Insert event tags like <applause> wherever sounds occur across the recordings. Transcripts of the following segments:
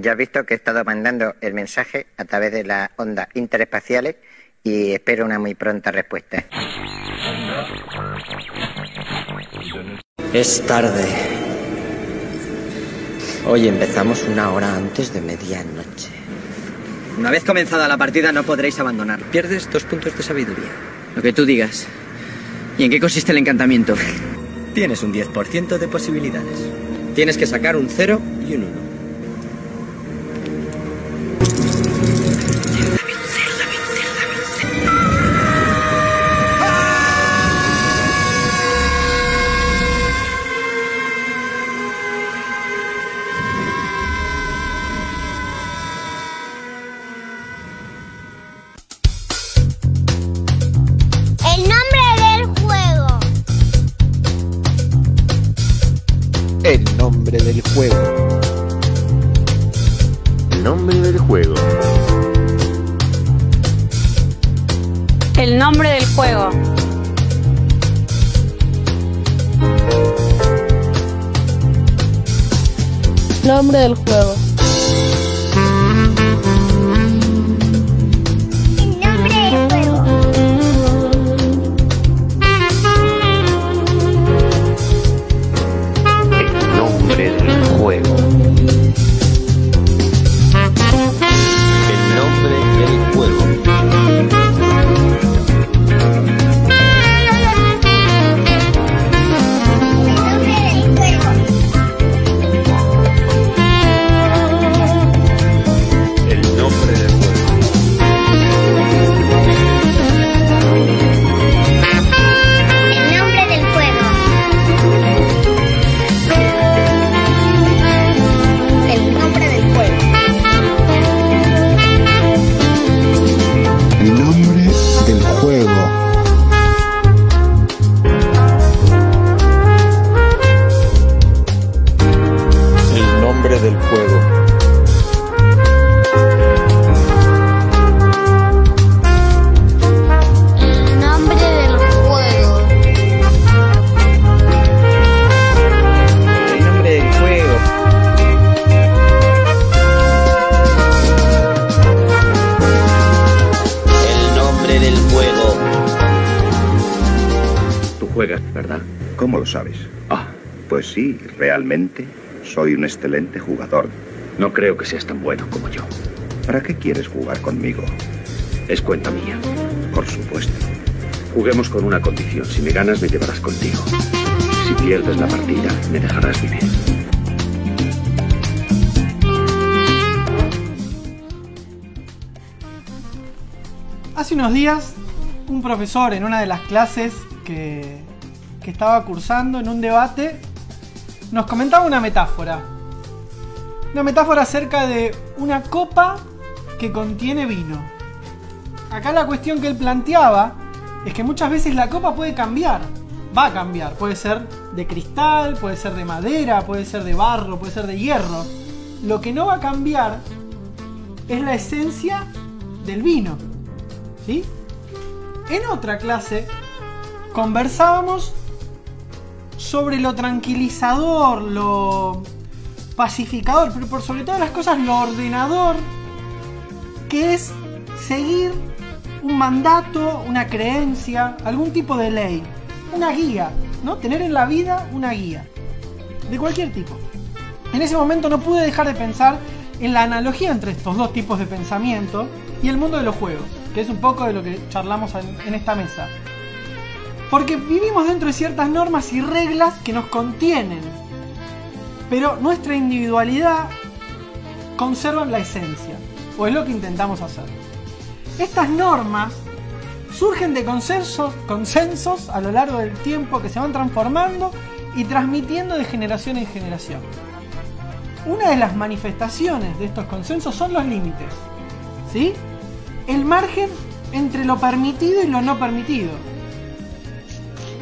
Ya has visto que he estado mandando el mensaje a través de las ondas interespaciales y espero una muy pronta respuesta. Es tarde. Hoy empezamos una hora antes de medianoche. Una vez comenzada la partida no podréis abandonar. Pierdes dos puntos de sabiduría. Lo que tú digas. ¿Y en qué consiste el encantamiento? Tienes un 10% de posibilidades. Tienes que sacar un 0 y un 1. Juego. El nombre del juego. El nombre del juego. El nombre del juego. Tú juegas, ¿verdad? ¿Cómo lo sabes? Ah, Pues sí, realmente soy un excelente jugador. no creo que seas tan bueno como yo. ¿Para qué quieres jugar conmigo? Es cuenta mía. Por supuesto. Juguemos con una condición. Si me ganas, me llevarás contigo. Si pierdes la partida, me dejarás vivir. Hace unos días, un profesor en una de las clases que, que estaba cursando en un debate nos comentaba una metáfora. Una metáfora acerca de una copa que contiene vino. Acá la cuestión que él planteaba es que muchas veces la copa puede cambiar. Va a cambiar. Puede ser de cristal, puede ser de madera, puede ser de barro, puede ser de hierro. Lo que no va a cambiar es la esencia del vino. ¿Sí? En otra clase conversábamos sobre lo tranquilizador, lo pacificador, pero por sobre todas las cosas lo ordenador que es seguir un mandato, una creencia, algún tipo de ley, una guía, ¿no? Tener en la vida una guía, de cualquier tipo. En ese momento no pude dejar de pensar en la analogía entre estos dos tipos de pensamiento y el mundo de los juegos, que es un poco de lo que charlamos en, esta mesa. Porque vivimos dentro de ciertas normas y reglas que nos contienen, pero nuestra individualidad conserva la esencia, o es lo que intentamos hacer. Estas normas surgen de consensos, consensos a lo largo del tiempo que se van transformando y transmitiendo de generación en generación. Una de las manifestaciones de estos consensos son los límites. ¿Sí? El margen entre lo permitido y lo no permitido.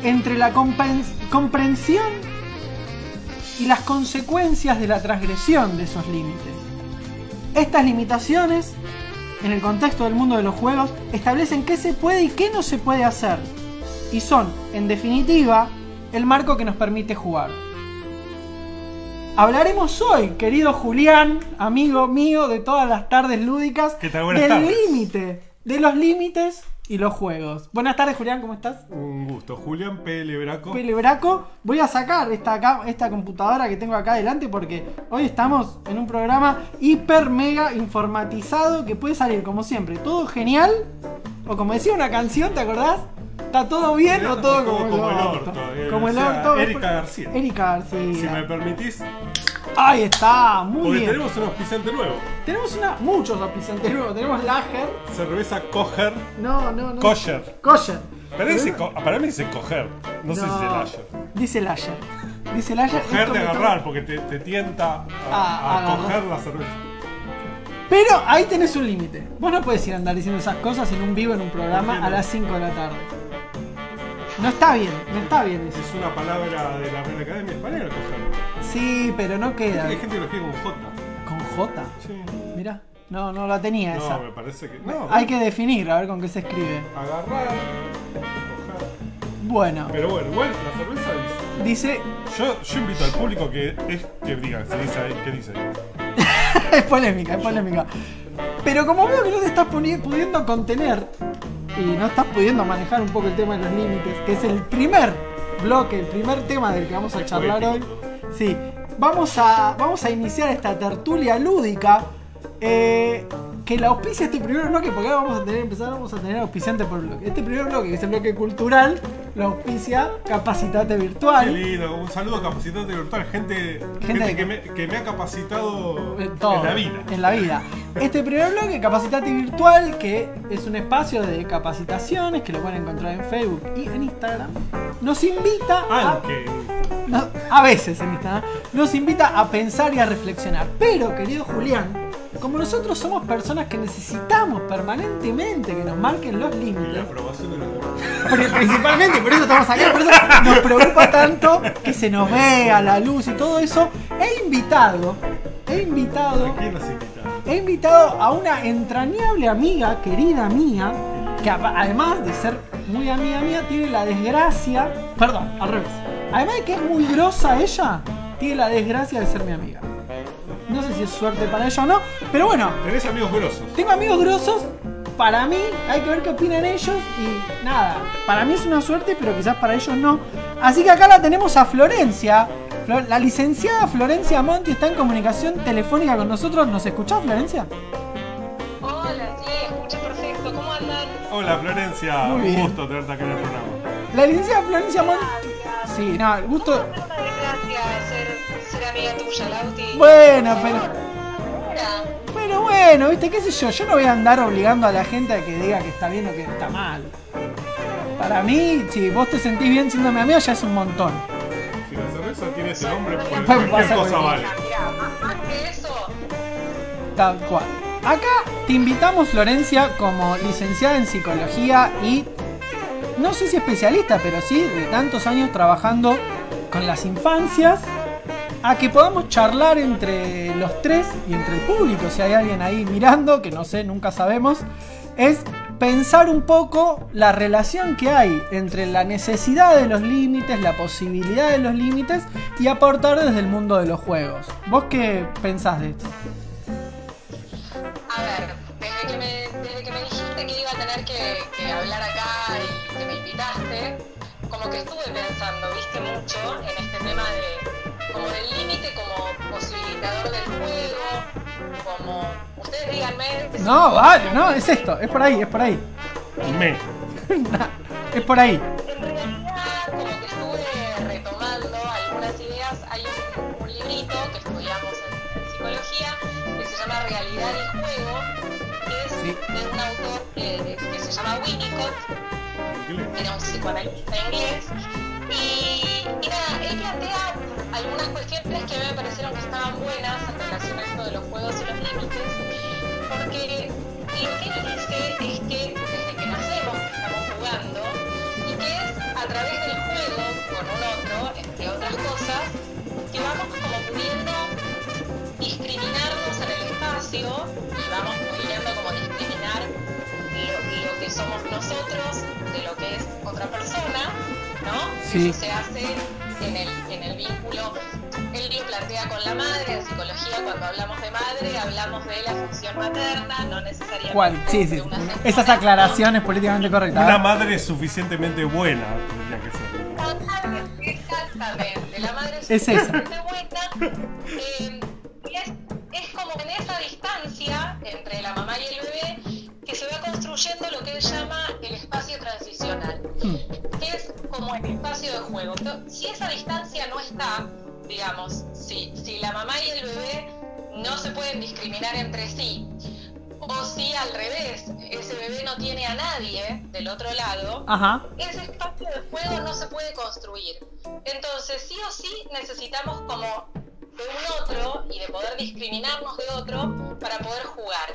Entre la comprensión y las consecuencias de la transgresión de esos límites. Estas limitaciones, en el contexto del mundo de los juegos, establecen qué se puede y qué no se puede hacer. Y son, en definitiva, el marco que nos permite jugar. Hablaremos hoy, querido Julián, amigo mío de todas las tardes lúdicas, del límite, de los límites y los juegos. Buenas tardes, Julián, ¿cómo estás? Un gusto. Julián P. Lebraco. Pele Braco. Voy a sacar esta, esta computadora que tengo acá adelante porque hoy estamos en un programa hiper mega informatizado que puede salir como siempre, todo genial. O como decía una canción, ¿te acordás? ¿Está todo bien o todo como, como el orto? eh, Como el decía orto. Erika García. Erika García. Si me permitís, Ahí está, muy porque bien. tenemos un auspiciante nuevo. Tenemos una, muchos auspiciantes nuevos. Tenemos Lager. Cerveza Coger. No, no, no. Kosher. Kosher. Para, dice co- para mí dice coger. No, sé si dice Lasher. Dice Lager. Dice Lager. Coger de agarrar, porque te, te tienta a, Ah, a agarrar. coger la cerveza. Pero ahí tenés un límite. Vos no puedes ir a andar diciendo esas cosas en un vivo, en un ¿Por programa no? a las 5 de la tarde. No está bien, no está bien eso. Es una palabra de la Real Academia Española, coger. Sí, pero no queda. Hay gente que lo escribe con J. ¿Con J? Sí. Mira, no, no la tenía esa. No, me parece que. No, Hay que definir, a ver con qué se escribe. agarrar, coger. Bueno, Pero bueno, igual la cerveza dice. dice. Yo, yo invito al público que es que diga, si dice ahí, ¿qué dice ahí? <laughs> es polémica, es polémica. Pero como veo que no te estás pudiendo contener y no estás pudiendo manejar un poco el tema de los límites, que es el primer bloque, el primer tema del que vamos a charlar hoy. Sí, vamos a, vamos a iniciar esta tertulia lúdica. eh, que la auspicia este primer bloque, porque ahora vamos a tener, empezar, vamos a tener auspiciante por bloque. Este primer bloque, que es el bloque cultural, lo auspicia Capacitate Qué Virtual. lindo, un saludo a Capacitante Virtual, gente, gente, Gente que, me, que me ha capacitado En todo, en la vida. En la vida. Este primer bloque, Capacitate Virtual, que es un espacio de capacitaciones que lo pueden encontrar en Facebook y en Instagram, nos invita a, Aunque no, a veces en Instagram, nos invita a pensar y a reflexionar. Pero, querido Julián, como nosotros somos personas que necesitamos permanentemente que nos marquen los y la límites, aprobación de los demás. Pri- principalmente, por eso estamos acá, por eso nos preocupa tanto que se nos vea la luz y todo eso. He invitado, he invitado, he invitado a una entrañable amiga, querida mía, que además de ser muy amiga mía, tiene la desgracia, perdón, al revés, además de que es muy grosa ella, tiene la desgracia de ser mi amiga. Si es suerte para ella o no, pero bueno, Tenés amigos grosos. tengo amigos grosos. Para mí, hay que ver qué opinan ellos. Y nada, para mí es una suerte, pero quizás para ellos no. Así que acá la tenemos a Florencia. Flo- La licenciada Florencia Monti está en comunicación telefónica con nosotros. ¿Nos escuchás, Florencia? Hola, sí, escucho perfecto. ¿Cómo andan? Hola Florencia, Muy un gusto tenerte acá en el programa. La licenciada Florencia Monti. Sí, no, el gusto. Una amiga tuya, Lauti. Bueno, pero. Pero bueno, viste, qué sé yo. Yo no voy a andar obligando a la gente a que diga que está bien o que está mal. Para mí, si vos te sentís bien siendo mi amiga, ya es un montón. Si la cerveza tiene ese nombre, pues Puede cualquier cosa cualquier- vale. más que eso, Tal cual. Acá te invitamos, Florencia, como licenciada en psicología y no sé si especialista, pero sí de tantos años trabajando con las infancias, a que podamos charlar entre los tres y entre el público, si hay alguien ahí mirando, que no sé, nunca sabemos, es pensar un poco la relación que hay entre la necesidad de los límites, la posibilidad de los límites y aportar desde el mundo de los juegos. ¿Vos qué pensás de esto? a ver, desde que me, desde que me dijiste que iba a tener que, que hablar acá y que me invitaste, como que estuve pensando, viste, mucho en este tema de, como del límite como posibilitador del juego, como, ustedes díganme. No, vale, no, es esto, es por ahí, es por ahí. Me. <laughs> es por ahí. En realidad, como que estuve retomando algunas ideas. Hay un, un librito que estudiamos en, en psicología que se llama Realidad y Juego, que es Sí. de un autor que, que se llama Winnicott, que era un psicoanalista inglés. Y, y nada, es que desde que nacemos estamos jugando y que es a través del juego con un otro, entre otras cosas, que vamos como pudiendo discriminarnos en el espacio y vamos pudiendo como discriminar lo, lo que somos nosotros de lo que es otra persona, ¿no? Sí. Eso se hace en el, en el vínculo, plantea con la madre. En psicología, cuando hablamos de madre, hablamos de la función materna, no necesariamente. ¿Cuál? Sí, sí. de una señora. Esas aclaraciones políticamente correctas. Una madre suficientemente buena tendría que ser. Exactamente, la madre es Es esa. suficientemente buena. eh, y es, es como en esa distancia entre la mamá y el bebé que se va construyendo lo que él llama el espacio transicional, que es como el espacio de juego. Pero Si esa distancia no está, digamos, si, si la mamá y el bebé no se pueden discriminar entre sí, o si al revés, ese bebé no tiene a nadie del otro lado, Ajá. ese espacio de juego no se puede construir. Entonces, sí o sí necesitamos como de un otro y de poder discriminarnos de otro para poder jugar.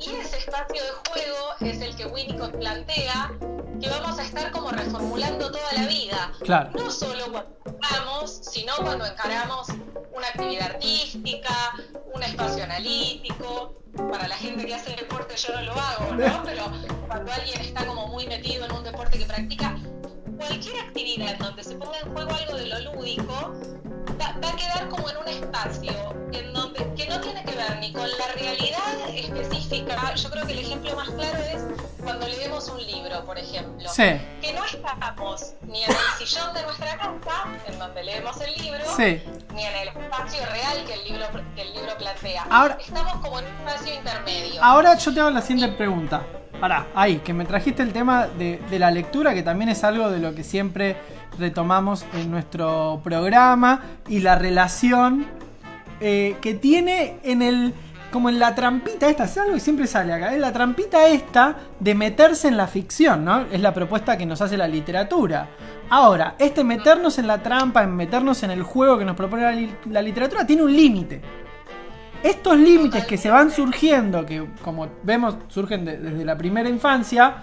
Y ese espacio de juego es el que Winnicott plantea que vamos a estar como reformulando toda la vida. Claro. No solo cuando jugamos, sino cuando encaramos una actividad artística, un espacio analítico. Para la gente que hace deporte yo no lo hago, ¿no? <laughs> Pero cuando alguien está como muy metido en un deporte que practica, cualquier actividad en donde se ponga en juego algo de lo lúdico, va, va a quedar como en un espacio en donde que no tiene que ver ni con la realidad específica. Yo creo que el ejemplo más claro es cuando leemos un libro, por ejemplo. Sí. Que no estamos ni en el sillón de nuestra casa, en donde leemos el libro, Sí. ni en el espacio real que el libro, que el libro plantea. Ahora- estamos como en un espacio intermedio. Ahora yo te hago la siguiente pregunta. Pará, ahí, que me trajiste el tema de, de la lectura, que también es algo de lo que siempre retomamos en nuestro programa, y la relación eh, que tiene en el. como en la trampita esta, es algo que siempre sale acá, es la trampita esta de meterse en la ficción, ¿no? Es la propuesta que nos hace la literatura. Ahora, este meternos en la trampa, en meternos en el juego que nos propone la, li- la literatura, tiene un límite. Estos límites que se van surgiendo, que como vemos surgen de- desde la primera infancia,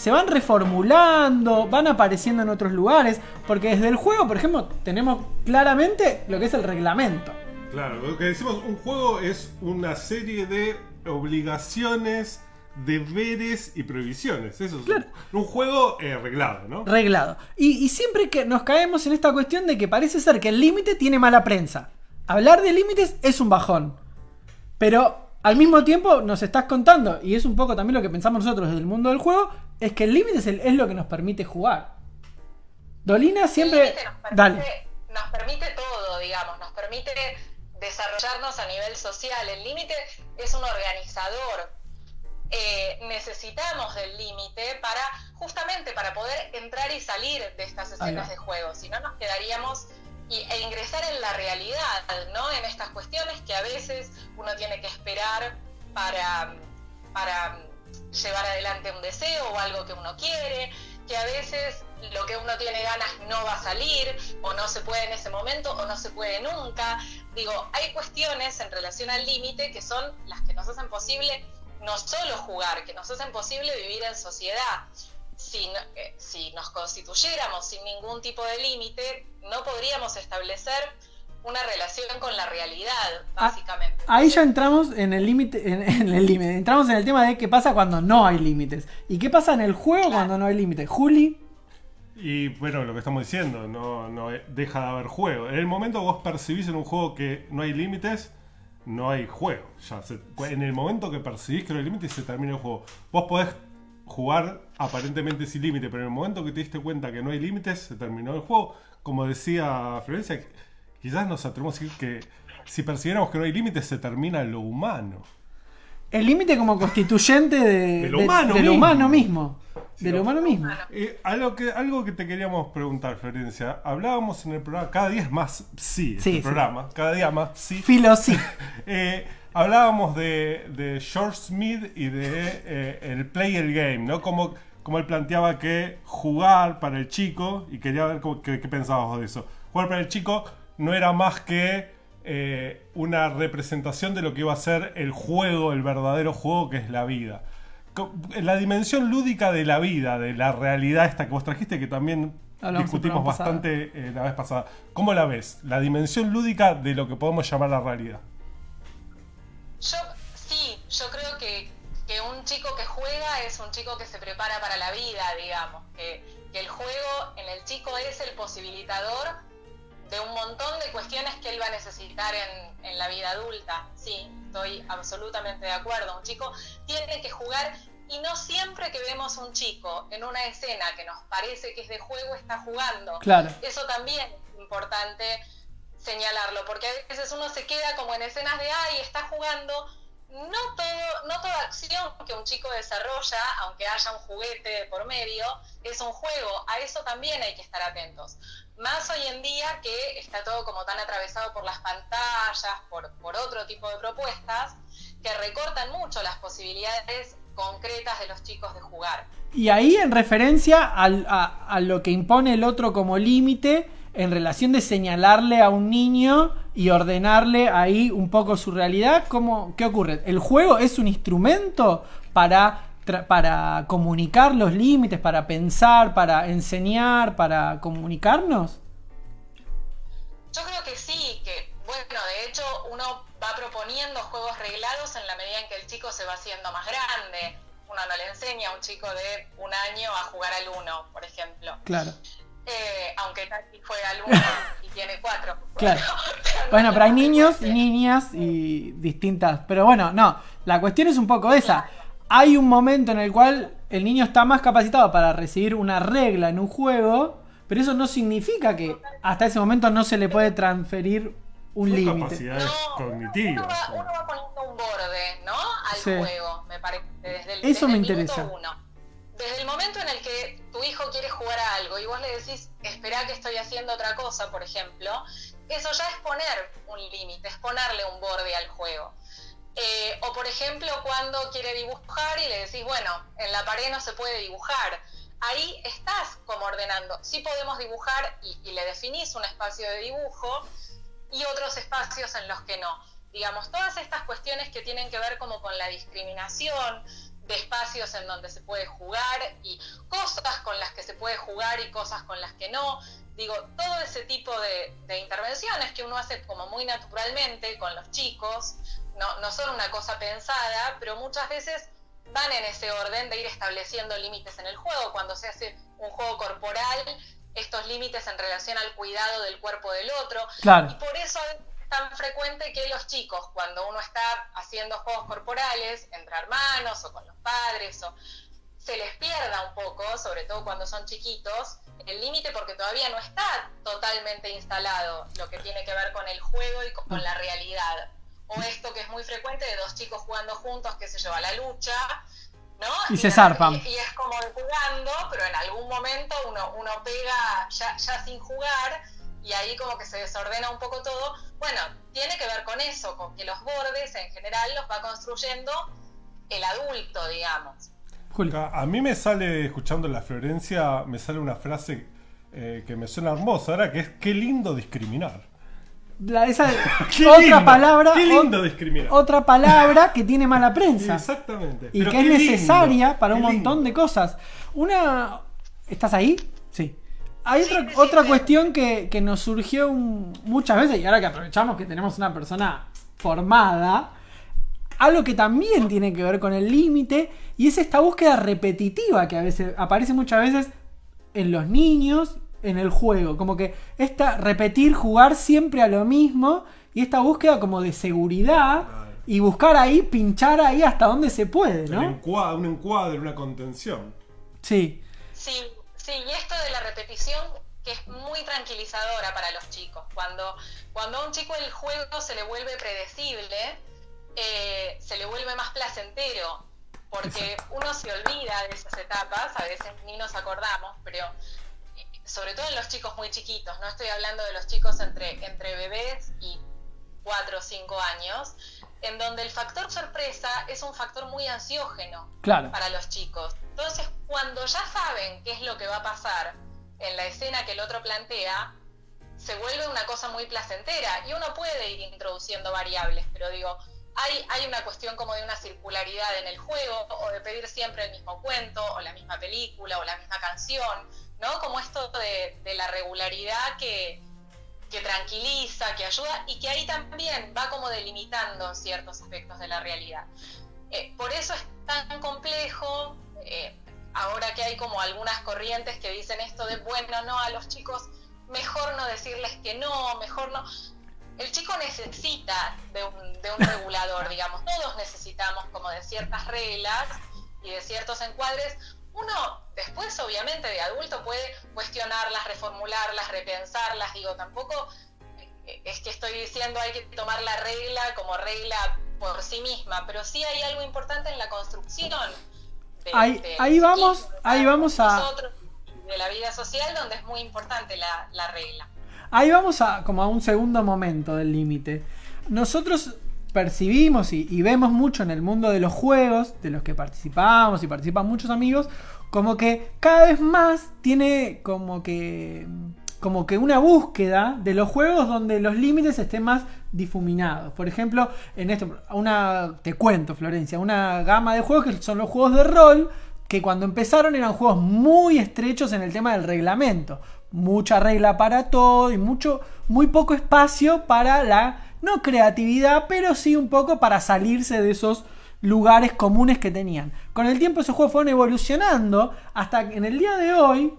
se van reformulando, van apareciendo en otros lugares, porque desde el juego, por ejemplo, tenemos claramente lo que es el reglamento. Claro, lo que decimos, un juego es una serie de obligaciones, deberes y prohibiciones. Eso es un- un, juego eh, reglado, ¿no? Reglado. Y, y siempre que nos caemos en esta cuestión de que parece ser que el límite tiene mala prensa. Hablar de límites es un bajón. Pero al mismo tiempo nos estás contando, y es un poco también lo que pensamos nosotros desde el mundo del juego, es que el límite es, el- es lo que nos permite jugar. Dolina siempre... El límite nos permite, Dale. nos permite todo, digamos, nos permite desarrollarnos a nivel social. El límite es un organizador. Eh, necesitamos del límite para justamente para poder entrar y salir de estas escenas de juego. Si no nos quedaríamos y- e ingresar en la realidad, ¿no? En estas cuestiones que a veces uno tiene que esperar para, para llevar adelante un deseo o algo que uno quiere, que a veces lo que uno tiene ganas no va a salir, o no se puede en ese momento, o no se puede nunca. Digo, hay cuestiones en relación al límite que son las que nos hacen posible no solo jugar, que nos hacen posible vivir en sociedad. Si, eh, si nos constituyéramos sin ningún tipo de límite, no podríamos establecer una relación con la realidad, básicamente. Ahí ya entramos en el límite, en, en el límite. Entramos en el tema de qué pasa cuando no hay límites. ¿Y qué pasa en el juego cuando no hay límites? Juli, Y bueno, lo que estamos diciendo, no, no deja de haber juego. En el momento que vos percibís en un juego que no hay límites, no hay juego. Ya se- en el momento que percibís que no hay límites, se termina el juego. Vos podés jugar aparentemente sin límite, pero en el momento que te diste cuenta que no hay límites, se terminó el juego. Como decía Florencia, quizás nos atrevemos a decir que si percibiéramos que no hay límites, se termina lo humano. el límite como constituyente de, De lo humano de lo mismo. humano mismo. De lo humano mismo. Eh, algo, que, algo que te queríamos preguntar, Florencia. Hablábamos en el programa, cada día es más sí, este Sí, sí. programa, cada día más sí. Filo sí. <laughs> Eh, hablábamos de, de George Smith y de eh, el play el game, ¿no? Como, como él planteaba que jugar para el chico, y quería ver qué, qué pensabas de eso. Jugar para el chico no era más que eh, una representación de lo que iba a ser el juego, el verdadero juego que es la vida. La dimensión lúdica de la vida, de la realidad esta que vos trajiste, que también Hablamos discutimos bastante eh, la vez pasada. ¿Cómo la ves? La dimensión lúdica de lo que podemos llamar la realidad. Yo sí, yo creo que, que un chico que juega es un chico que se prepara para la vida, digamos, que, que el juego en el chico es el posibilitador de un montón de cuestiones que él va a necesitar en, en la vida adulta. Sí, estoy absolutamente de acuerdo. Un chico tiene que jugar y no siempre que vemos un chico en una escena que nos parece que es de juego está jugando. Claro. Eso también es importante señalarlo, porque a veces uno se queda como en escenas de, ay, está jugando. No, todo, no toda acción que un chico desarrolla, aunque haya un juguete por medio, es un juego. A eso también hay que estar atentos. Más hoy en día que está todo como tan atravesado por las pantallas, por, por otro tipo de propuestas, que recortan mucho las posibilidades concretas de los chicos de jugar. Y ahí en referencia al- a, lo que impone el otro como límite en relación de señalarle a un niño y ordenarle ahí un poco su realidad, ¿cómo, ¿qué ocurre? ¿El juego es un instrumento para, para comunicar los límites, para pensar, para enseñar, para comunicarnos? Yo creo que sí, que bueno, de hecho uno va proponiendo juegos reglados en la medida en que el chico se va haciendo más grande. Uno no le enseña a un chico de un año a jugar al uno, por ejemplo. Claro. Eh, aunque Tati fue al uno y tiene cuatro. <laughs> Claro. Bueno, pero hay niños y niñas y distintas. Pero bueno, no. La cuestión es un poco esa. Hay un momento en el cual el niño está más capacitado para recibir una regla en un juego, pero eso no significa que hasta ese momento no se le puede transferir un límite. capacidades Uno cognitivas. va, uno va poniendo un borde, ¿no? Al Sí. juego, me parece. Desde el, Eso desde me el interesa. uno. Desde el momento en el que tu hijo quiere jugar a algo y vos le decís, espera que estoy haciendo otra cosa, por ejemplo, eso ya es poner un límite, es ponerle un borde al juego. Eh, o por ejemplo, cuando quiere dibujar y le decís, bueno, en la pared no se puede dibujar. Ahí estás como ordenando. Sí podemos dibujar y, le definís un espacio de dibujo y otros espacios en los que no. Digamos, todas estas cuestiones que tienen que ver como con la discriminación de espacios en donde se puede jugar y cosas con las que se puede jugar y cosas con las que no. Digo, todo ese tipo de, de intervenciones que uno hace como muy naturalmente con los chicos, no, no son una cosa pensada, pero muchas veces van en ese orden de ir estableciendo límites en el juego. Cuando se hace un juego corporal, estos límites en relación al cuidado del cuerpo del otro. Claro. Y por eso es tan frecuente que los chicos, cuando uno está haciendo juegos corporales entre hermanos o con los padres, o se les pierda un poco, sobre todo cuando son chiquitos, el límite porque todavía no está totalmente instalado lo que tiene que ver con el juego y con la realidad. O esto que es muy frecuente de dos chicos jugando juntos, que se lleva la lucha, ¿no? Y se zarpan. Y, y es como jugando, pero en algún momento uno, uno pega ya, ya sin jugar y ahí como que se desordena un poco todo. Bueno, tiene que ver con eso, con que los bordes en general los va construyendo el adulto, digamos. A, a mí me sale, escuchando la Florencia, me sale una frase eh, que me suena hermosa, ahora que es qué lindo discriminar. La- esa <laughs> Qué otra lindo, palabra, qué lindo ot- discriminar. otra palabra que tiene mala prensa. Exactamente. Y Pero que es lindo, necesaria para un lindo. montón de cosas. Una. ¿Estás ahí? Sí. Hay otra, otra cuestión que, que nos surgió un- muchas veces, y ahora que aprovechamos que tenemos una persona formada, algo que también tiene que ver con el límite, y es esta búsqueda repetitiva que a veces aparece muchas veces en los niños, en el juego. Como que esta repetir, jugar siempre a lo mismo, y esta búsqueda como de seguridad, y buscar ahí, pinchar ahí hasta donde se puede, ¿no? un encuadre, una contención. Sí. Sí, sí, y esto de la repetición que es muy tranquilizadora para los chicos. Cuando, cuando a un chico el juego se le vuelve predecible, eh, se le vuelve más placentero, porque uno se olvida de esas etapas, a veces ni nos acordamos, pero sobre todo en los chicos muy chiquitos, no estoy hablando de los chicos entre, entre bebés y 4 o 5 años, en donde el factor sorpresa es un factor muy ansiógeno Claro. para los chicos. Entonces, cuando ya saben qué es lo que va a pasar en la escena que el otro plantea, se vuelve una cosa muy placentera y uno puede ir introduciendo variables, pero digo, hay, hay una cuestión como de una circularidad en el juego o de pedir siempre el mismo cuento o la misma película o la misma canción, ¿no? Como esto de, de la regularidad que, que tranquiliza, que ayuda y que ahí también va como delimitando ciertos aspectos de la realidad. Eh, por eso es tan complejo, eh, ahora que hay como algunas corrientes que dicen esto de, bueno, no, a los chicos mejor no decirles que no, mejor no. El chico necesita de un, de un regulador, digamos. Todos necesitamos como de ciertas reglas y de ciertos encuadres. Uno después, obviamente, de adulto puede cuestionarlas, reformularlas, repensarlas. Digo, tampoco eh, es que estoy diciendo hay que tomar la regla como regla por sí misma, pero sí hay algo importante en la construcción. de- Ahí, de ahí vamos, ahí vamos a, nosotros, de la vida social, donde es muy importante la, la regla. ahí vamos a como a un segundo momento del límite. Nosotros percibimos y, vemos mucho en el mundo de los juegos, de los que participamos y participan muchos amigos, como que cada vez más tiene como que como que una búsqueda de los juegos donde los límites estén más difuminados. Por ejemplo, en esto, una, te cuento, Florencia, una gama de juegos que son los juegos de rol, que cuando empezaron eran juegos muy estrechos en el tema del reglamento. Mucha regla para todo y mucho, muy poco espacio para la, no creatividad, pero sí un poco para salirse de esos lugares comunes que tenían. Con el tiempo esos juegos fueron evolucionando hasta en el día de hoy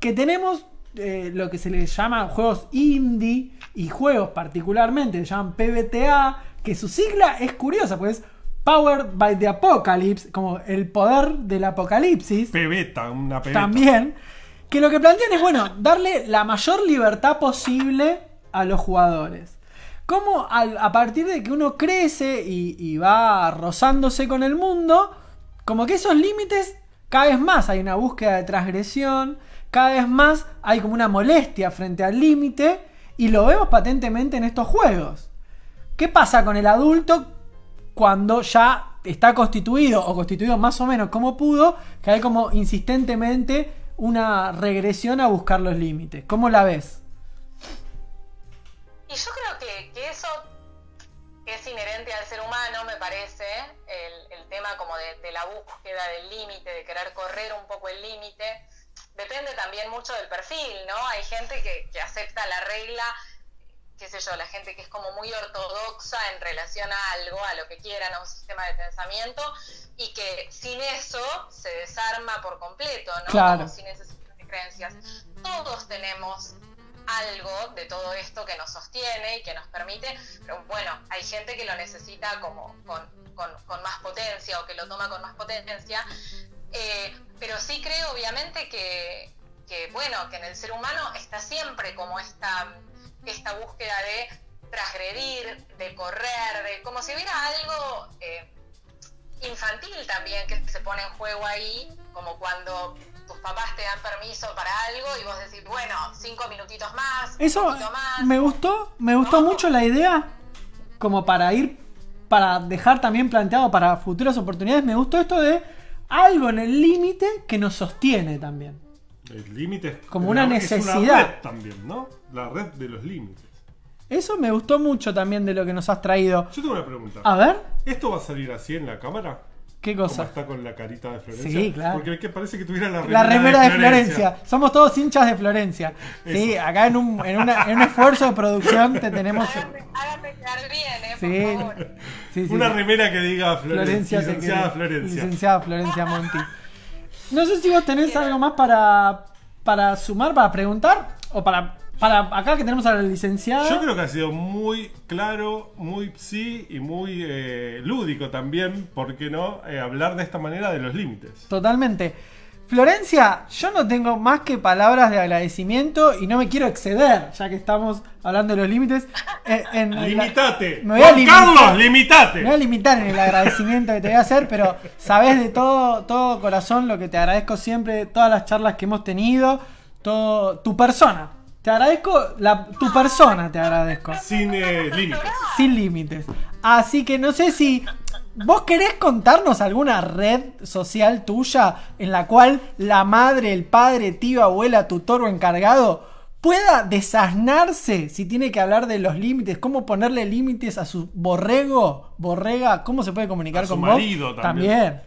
que tenemos eh, lo que se les llama juegos indie y juegos particularmente se llaman PBTA, que su sigla es curiosa, pues Powered by the Apocalypse, como el poder del apocalipsis. Pebeta, una pebeta. También. Que lo que plantean es, bueno, darle la mayor libertad posible a los jugadores. Como al- a partir de que uno crece y, y va rozándose con el mundo, como que esos límites cada vez más hay una búsqueda de transgresión, cada vez más hay como una molestia frente al límite y lo vemos patentemente en estos juegos. ¿Qué pasa con el adulto cuando ya está constituido o constituido más o menos como pudo, que hay como insistentemente una regresión a buscar los límites? ¿Cómo la ves? Y yo creo que, que eso es inherente al ser humano, me parece, el, el tema como de, de la búsqueda del límite, de querer correr un poco el límite. Depende también mucho del perfil, ¿no? Hay gente que, que acepta la regla, qué sé yo, la gente que es como muy ortodoxa en relación a algo, a lo que quieran, a un sistema de pensamiento, y que sin eso se desarma por completo, ¿no? Claro. Como sin de creencias. Todos tenemos algo de todo esto que nos sostiene y que nos permite, pero bueno, hay gente que lo necesita como con, más potencia o que lo toma con más potencia, Eh, pero sí creo obviamente que, que, bueno, que en el ser humano está siempre como esta, esta búsqueda de transgredir, de correr, de como si hubiera algo eh, infantil también que se pone en juego ahí, como cuando tus papás te dan permiso para algo y vos decís, bueno, cinco minutitos más, un Eso poquito más. me gustó, me gustó mucho la idea, como para ir, para dejar también planteado para futuras oportunidades, me gustó esto de algo en el límite que nos sostiene también. El límite es Como una es necesidad. red también, ¿no? La red de los límites. Eso me gustó mucho también de lo que nos has traído. Yo tengo una pregunta. A ver, ¿Esto va a salir así en la cámara? ¿Qué Como cosa? está con la carita de Florencia. Sí, claro. Porque es que parece que tuviera la La remera, remera de Florencia. Somos todos hinchas de Florencia. Sí, acá en un, en, una- en un esfuerzo de producción te tenemos. Háganme quedar bien, eh, Sí, por favor. sí, sí. Una remera que diga Florencia, Florencia licenciada quiere. Florencia. Licenciada Florencia Monti. No sé si vos tenés algo más para, para sumar, para preguntar, o para, para acá que tenemos a la licenciada. Yo creo que ha sido muy claro, muy sí y muy eh, lúdico también, ¿por qué no? Eh, hablar de esta manera de los límites. Totalmente. Florencia, yo no tengo más que palabras de agradecimiento y no me quiero exceder, ya que estamos hablando de los límites. Eh, Limitate. Me voy a limitar. Carlos, limitate. Me voy a limitar en el agradecimiento que te voy a hacer, pero sabes de todo, todo corazón lo que te agradezco siempre, todas las charlas que hemos tenido, todo tu persona. Te agradezco la, tu persona, te agradezco. Sin eh, límites. Sin límites. Así que no sé si vos querés contarnos alguna red social tuya en la cual la madre, el padre, tío, abuela, tutor o encargado pueda desasnarse si tiene que hablar de los límites, cómo ponerle límites a su borrego, borrega, cómo se puede comunicar A su con marido vos. también.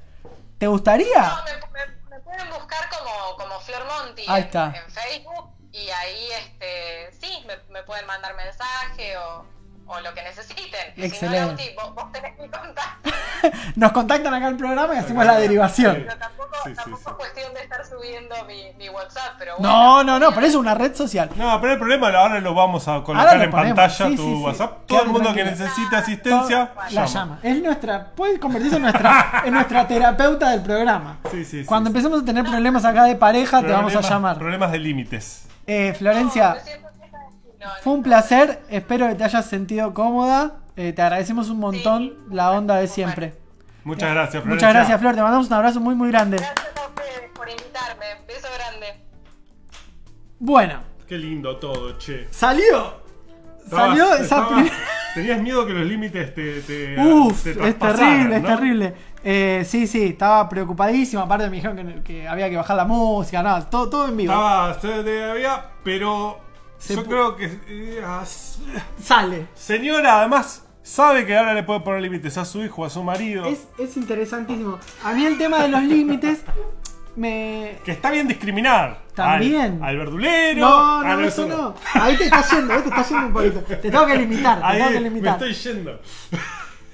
¿Te gustaría? No, me, me- me pueden buscar como, como Flor Monti Ahí en, está. en Facebook y ahí este sí me, me pueden mandar mensaje o, o lo que necesiten. Y Si Excelente. no, Lauti, vos, vos tenés mi contacto. <laughs> Nos contactan acá al programa y hacemos la derivación. Pero tampoco, tampoco es cuestión de estar subiendo mi, mi WhatsApp, pero bueno. No, no, no, por eso es una red social. No, pero el problema ahora lo vamos a colocar lo en pantalla sí, tu sí, sí. WhatsApp. Todo Quédate el mundo que tranquilo. necesite asistencia, La llama. llama. Es nuestra. Puede convertirse en nuestra, <laughs> en nuestra terapeuta del programa. Sí, sí, sí. Cuando empecemos a tener problemas acá de pareja, te vamos a llamar. Problemas de límites. Eh, Florencia, fue un placer. Espero que te hayas sentido cómoda. Eh, te agradecemos un montón la onda de siempre. Muchas gracias, Florencia. Muchas gracias, Flor. Te mandamos un abrazo muy, muy grande. Gracias a ustedes por invitarme. Beso grande. Bueno, Qué lindo todo, che. salió. Estabas- Salió esa estabas- prim- <laughs> Tenías miedo que los límites te. te Uf, te es terrible, es terrible. Eh, sí, sí, estaba preocupadísimo. Aparte me dijeron que, que había que bajar la música, no, todo, todo en vivo. Estaba, pero Se yo pu- creo que eh, Sale. señora además sabe que ahora le puede poner límites a su hijo, a su marido, Es, es interesantísimo. A mí el tema de los límites me... que está bien discriminar. También. Al, al verdulero. No, ah, no, eso no. Ahí te está yendo, ahí te está yendo un poquito. Te tengo que limitar, te Ahí tengo que me limitar. estoy yendo.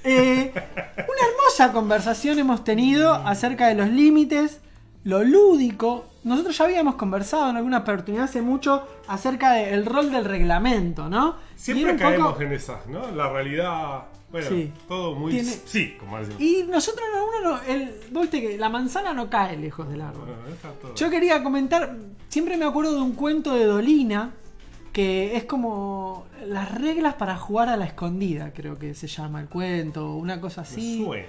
Eh, una hermosa conversación hemos tenido acerca de los límites, lo lúdico. Nosotros ya habíamos conversado en alguna oportunidad hace mucho acerca del rol del reglamento, ¿no? Siempre caemos poco- en esas, ¿no? La realidad. Bueno, Sí. todo muy. Tiene- Sí, como decimos. Y nosotros no, uno no, el, vos viste que la manzana no cae lejos del árbol. Bueno. Yo quería comentar, siempre me acuerdo de un cuento de Dolina, que es como las reglas para jugar a la escondida, creo que se llama el cuento, una cosa Me así. suena.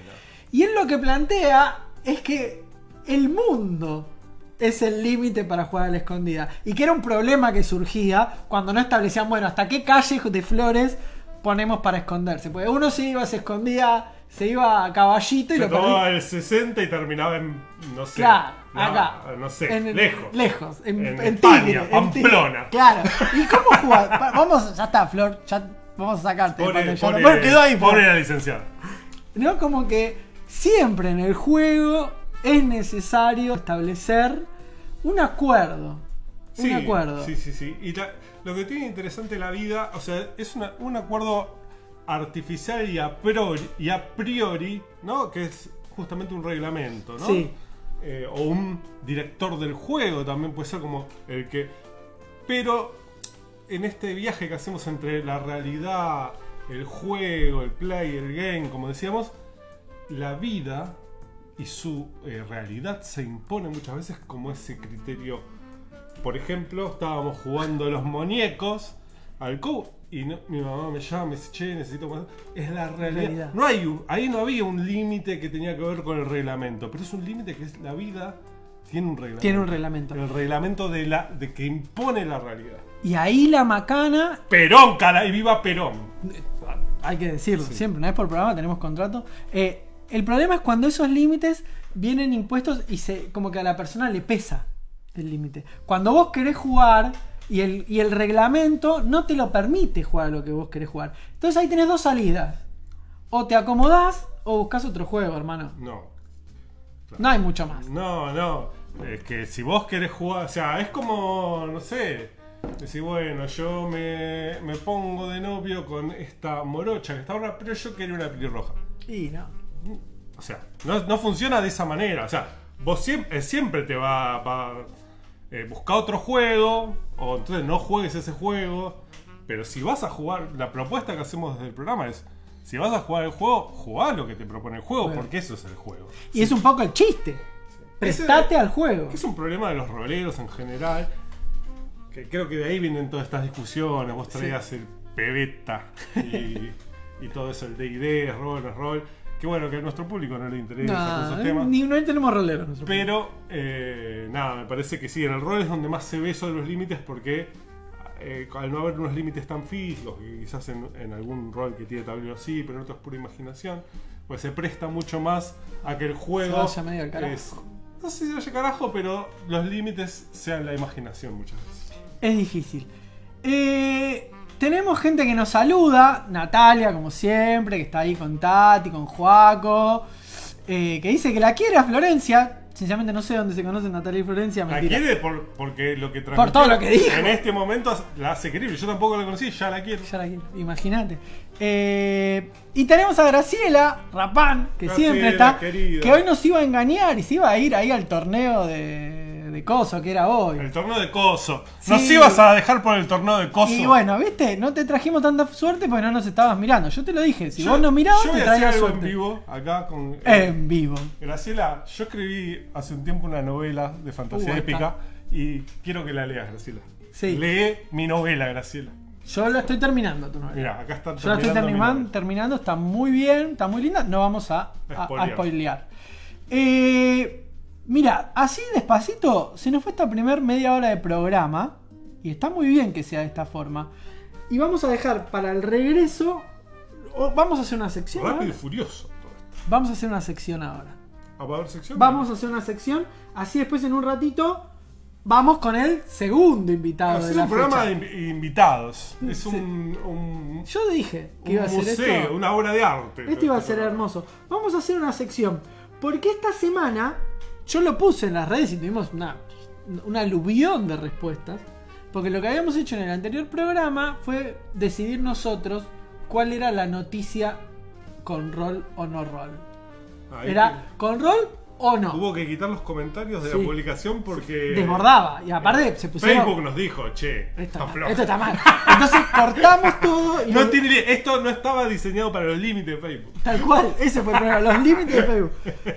Y él lo que plantea es que el mundo es el límite para jugar a la escondida. Y que era un problema que surgía cuando no establecían, bueno, hasta qué calle de flores ponemos para esconderse. Porque uno se iba, se escondía, se iba a caballito y Se lo tomaba el 60 y terminaba en. No sé. Claro, no, acá. No sé, En- lejos. Lejos, en, En en España, Tigre, Pamplona. Claro. ¿Y <laughs> cómo jugar? Va- Vamos, ya está, Flor, ya vamos a sacarte. de pantalla. pobre- Bueno, quedó ahí, Flor. pobre la licenciada. ¿No? Como que siempre en el juego es necesario establecer un acuerdo. Sí, un acuerdo. Sí, sí, sí. Y la- lo que tiene interesante la vida, o sea, es una- un acuerdo artificial y a, priori, y a priori, ¿no? Que es justamente un reglamento, ¿no? Sí. Eh, o un director del juego también puede ser como el que... Pero en este viaje que hacemos entre la realidad, el juego, el play, el game, como decíamos, la vida y su eh, realidad se impone muchas veces como ese criterio. Por ejemplo, estábamos jugando los muñecos al co y no- mi mamá me llama, me dice, che, necesito más. Es la realidad. Realidad. No hay un- ahí no había un límite que tenía que ver con el reglamento, pero es un límite que es la vida tiene un reglamento. Tiene un reglamento. El reglamento de la de que impone la realidad. Y ahí la macana, Perón, cara, y viva Perón. hay que decirlo, siempre, una vez por programa tenemos contrato. Eh, el problema es cuando esos límites vienen impuestos y se como que a la persona le pesa el límite. Cuando vos querés jugar y el, y el reglamento no te lo permite jugar lo que vos querés jugar. Entonces ahí tenés dos salidas. O te acomodás o buscas otro juego, hermano. No. No hay mucho más. No, no. Es que si vos querés jugar, o sea, es como, no sé, decir, bueno, yo me, me pongo de novio con esta morocha que está ahora, pero yo quería una pelirroja. Y no. O sea, no, no funciona de esa manera. O sea, vos siempre, siempre te va, va eh, buscar otro juego, o entonces no juegues ese juego. Pero si vas a jugar, la propuesta que hacemos desde el programa es, si vas a jugar el juego, jugá lo que te propone el juego, Bueno. porque eso es el juego. Y es un poco el chiste. Prestate Ese- al juego. que es un problema de los roleros en general. Que creo que de ahí vienen todas estas discusiones. Vos traías el pebeta y, y todo eso, el DD, rol, no es rol. Que bueno, que a nuestro público no le interesa No, esos temas. ni no tenemos roleros. nosotros. Pero, eh, nada, me parece que sí, en el rol es donde más se ve eso de los límites porque eh, al no haber unos límites tan físicos, que quizás en, en algún rol que tiene tablero sí, pero en otro es pura imaginación, pues se presta mucho más a que el juego Se vaya medio al carajo. es- no sé si vaya carajo, pero los límites sean la imaginación muchas veces. Es difícil. Eh, tenemos gente que nos saluda. Natalia, como siempre, que está ahí con Tati, con Joaco. eh, que dice que la quiere a Florencia. Sinceramente no sé dónde se conocen Natalia y Florencia. La Mentira. quiere por, porque lo que Por todo lo que dijo. En este momento la hace querible. Yo tampoco la conocí, ya la quiero. Ya la quiero, imagínate. Eh, y tenemos a Graciela Rapán, que Graciela, siempre está. querida. Que hoy nos iba a engañar y se iba a ir ahí al torneo de, de Coso, que era hoy. El torneo de Coso. Sí. Nos ibas a dejar por el torneo de Coso. Y bueno, viste, no te trajimos tanta suerte porque no nos estabas mirando. Yo te lo dije, si Yo- vos no mirabas, yo te traía algo suerte. en vivo acá con. En vivo. Graciela, yo escribí hace un tiempo una novela de fantasía Uh, épica y quiero que la leas, Graciela. Sí. Lee mi novela, Graciela. Yo lo estoy terminando, tu novela. Mira, acá está Yo la estoy terminando terminando, está muy bien, está muy linda. No vamos a, a- a spoilear. Eh, mira, así despacito se nos fue esta primer media hora de programa. Y está muy bien que sea de esta forma. Y vamos a dejar para el regreso. o Vamos a hacer una sección. Rápido y ahora. furioso. Vamos a hacer una sección ahora. ¿Ah, ¿Va a haber sección? Vamos a hacer una sección. Así después en un ratito. Vamos con el segundo invitado Es de un la programa fecha. de invi- invitados. Es Sí. un, un, Yo dije que un iba a ser museo, esto. una obra de arte. Este iba a ser hermoso. Vamos a hacer una sección. Porque esta semana yo lo puse en las redes y tuvimos una, una aluvión de respuestas. Porque lo que habíamos hecho en el anterior programa fue decidir nosotros cuál era la noticia con rol o no rol. Ahí Era con rol o no. Tuvo que quitar los comentarios de Sí. la publicación porque. Desbordaba. Y aparte se pusieron. Facebook nos dijo, che, Esto, está mal, esto está mal. Entonces <laughs> cortamos todo y No lo- tiene- esto no estaba diseñado para los límites de Facebook. Tal cual, ese fue el problema, los límites de Facebook.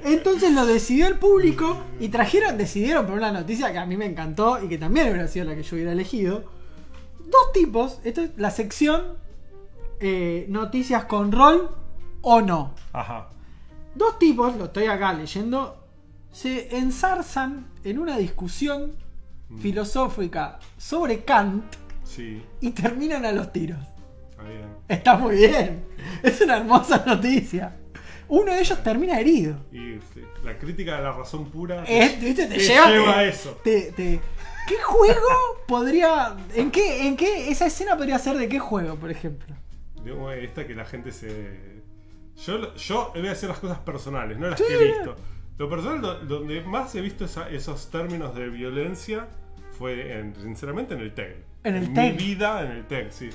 Entonces lo decidió el público y trajeron, decidieron por una noticia que a mí me encantó y que también hubiera sido la que yo hubiera elegido. Dos tipos, esto es la sección eh, noticias con rol o no. Ajá. Dos tipos, lo estoy acá leyendo, se ensarzan en una discusión filosófica sobre Kant Sí, y terminan a los tiros. está bien. Está muy bien. Es una hermosa noticia. Uno de ellos termina herido. Y sí, la crítica de la razón pura. Te te lleva, a eso. ¿Qué juego podría. ¿En qué, ¿En qué esa escena podría ser de qué juego, por ejemplo? Esta que la gente se. Yo, yo voy a hacer las cosas personales, no las Sí. que he visto. Lo personal, do- donde más he visto esa- esos términos de violencia fue, en- sinceramente, en el TEC. En el Mi TEC. vida en el TEC, sí.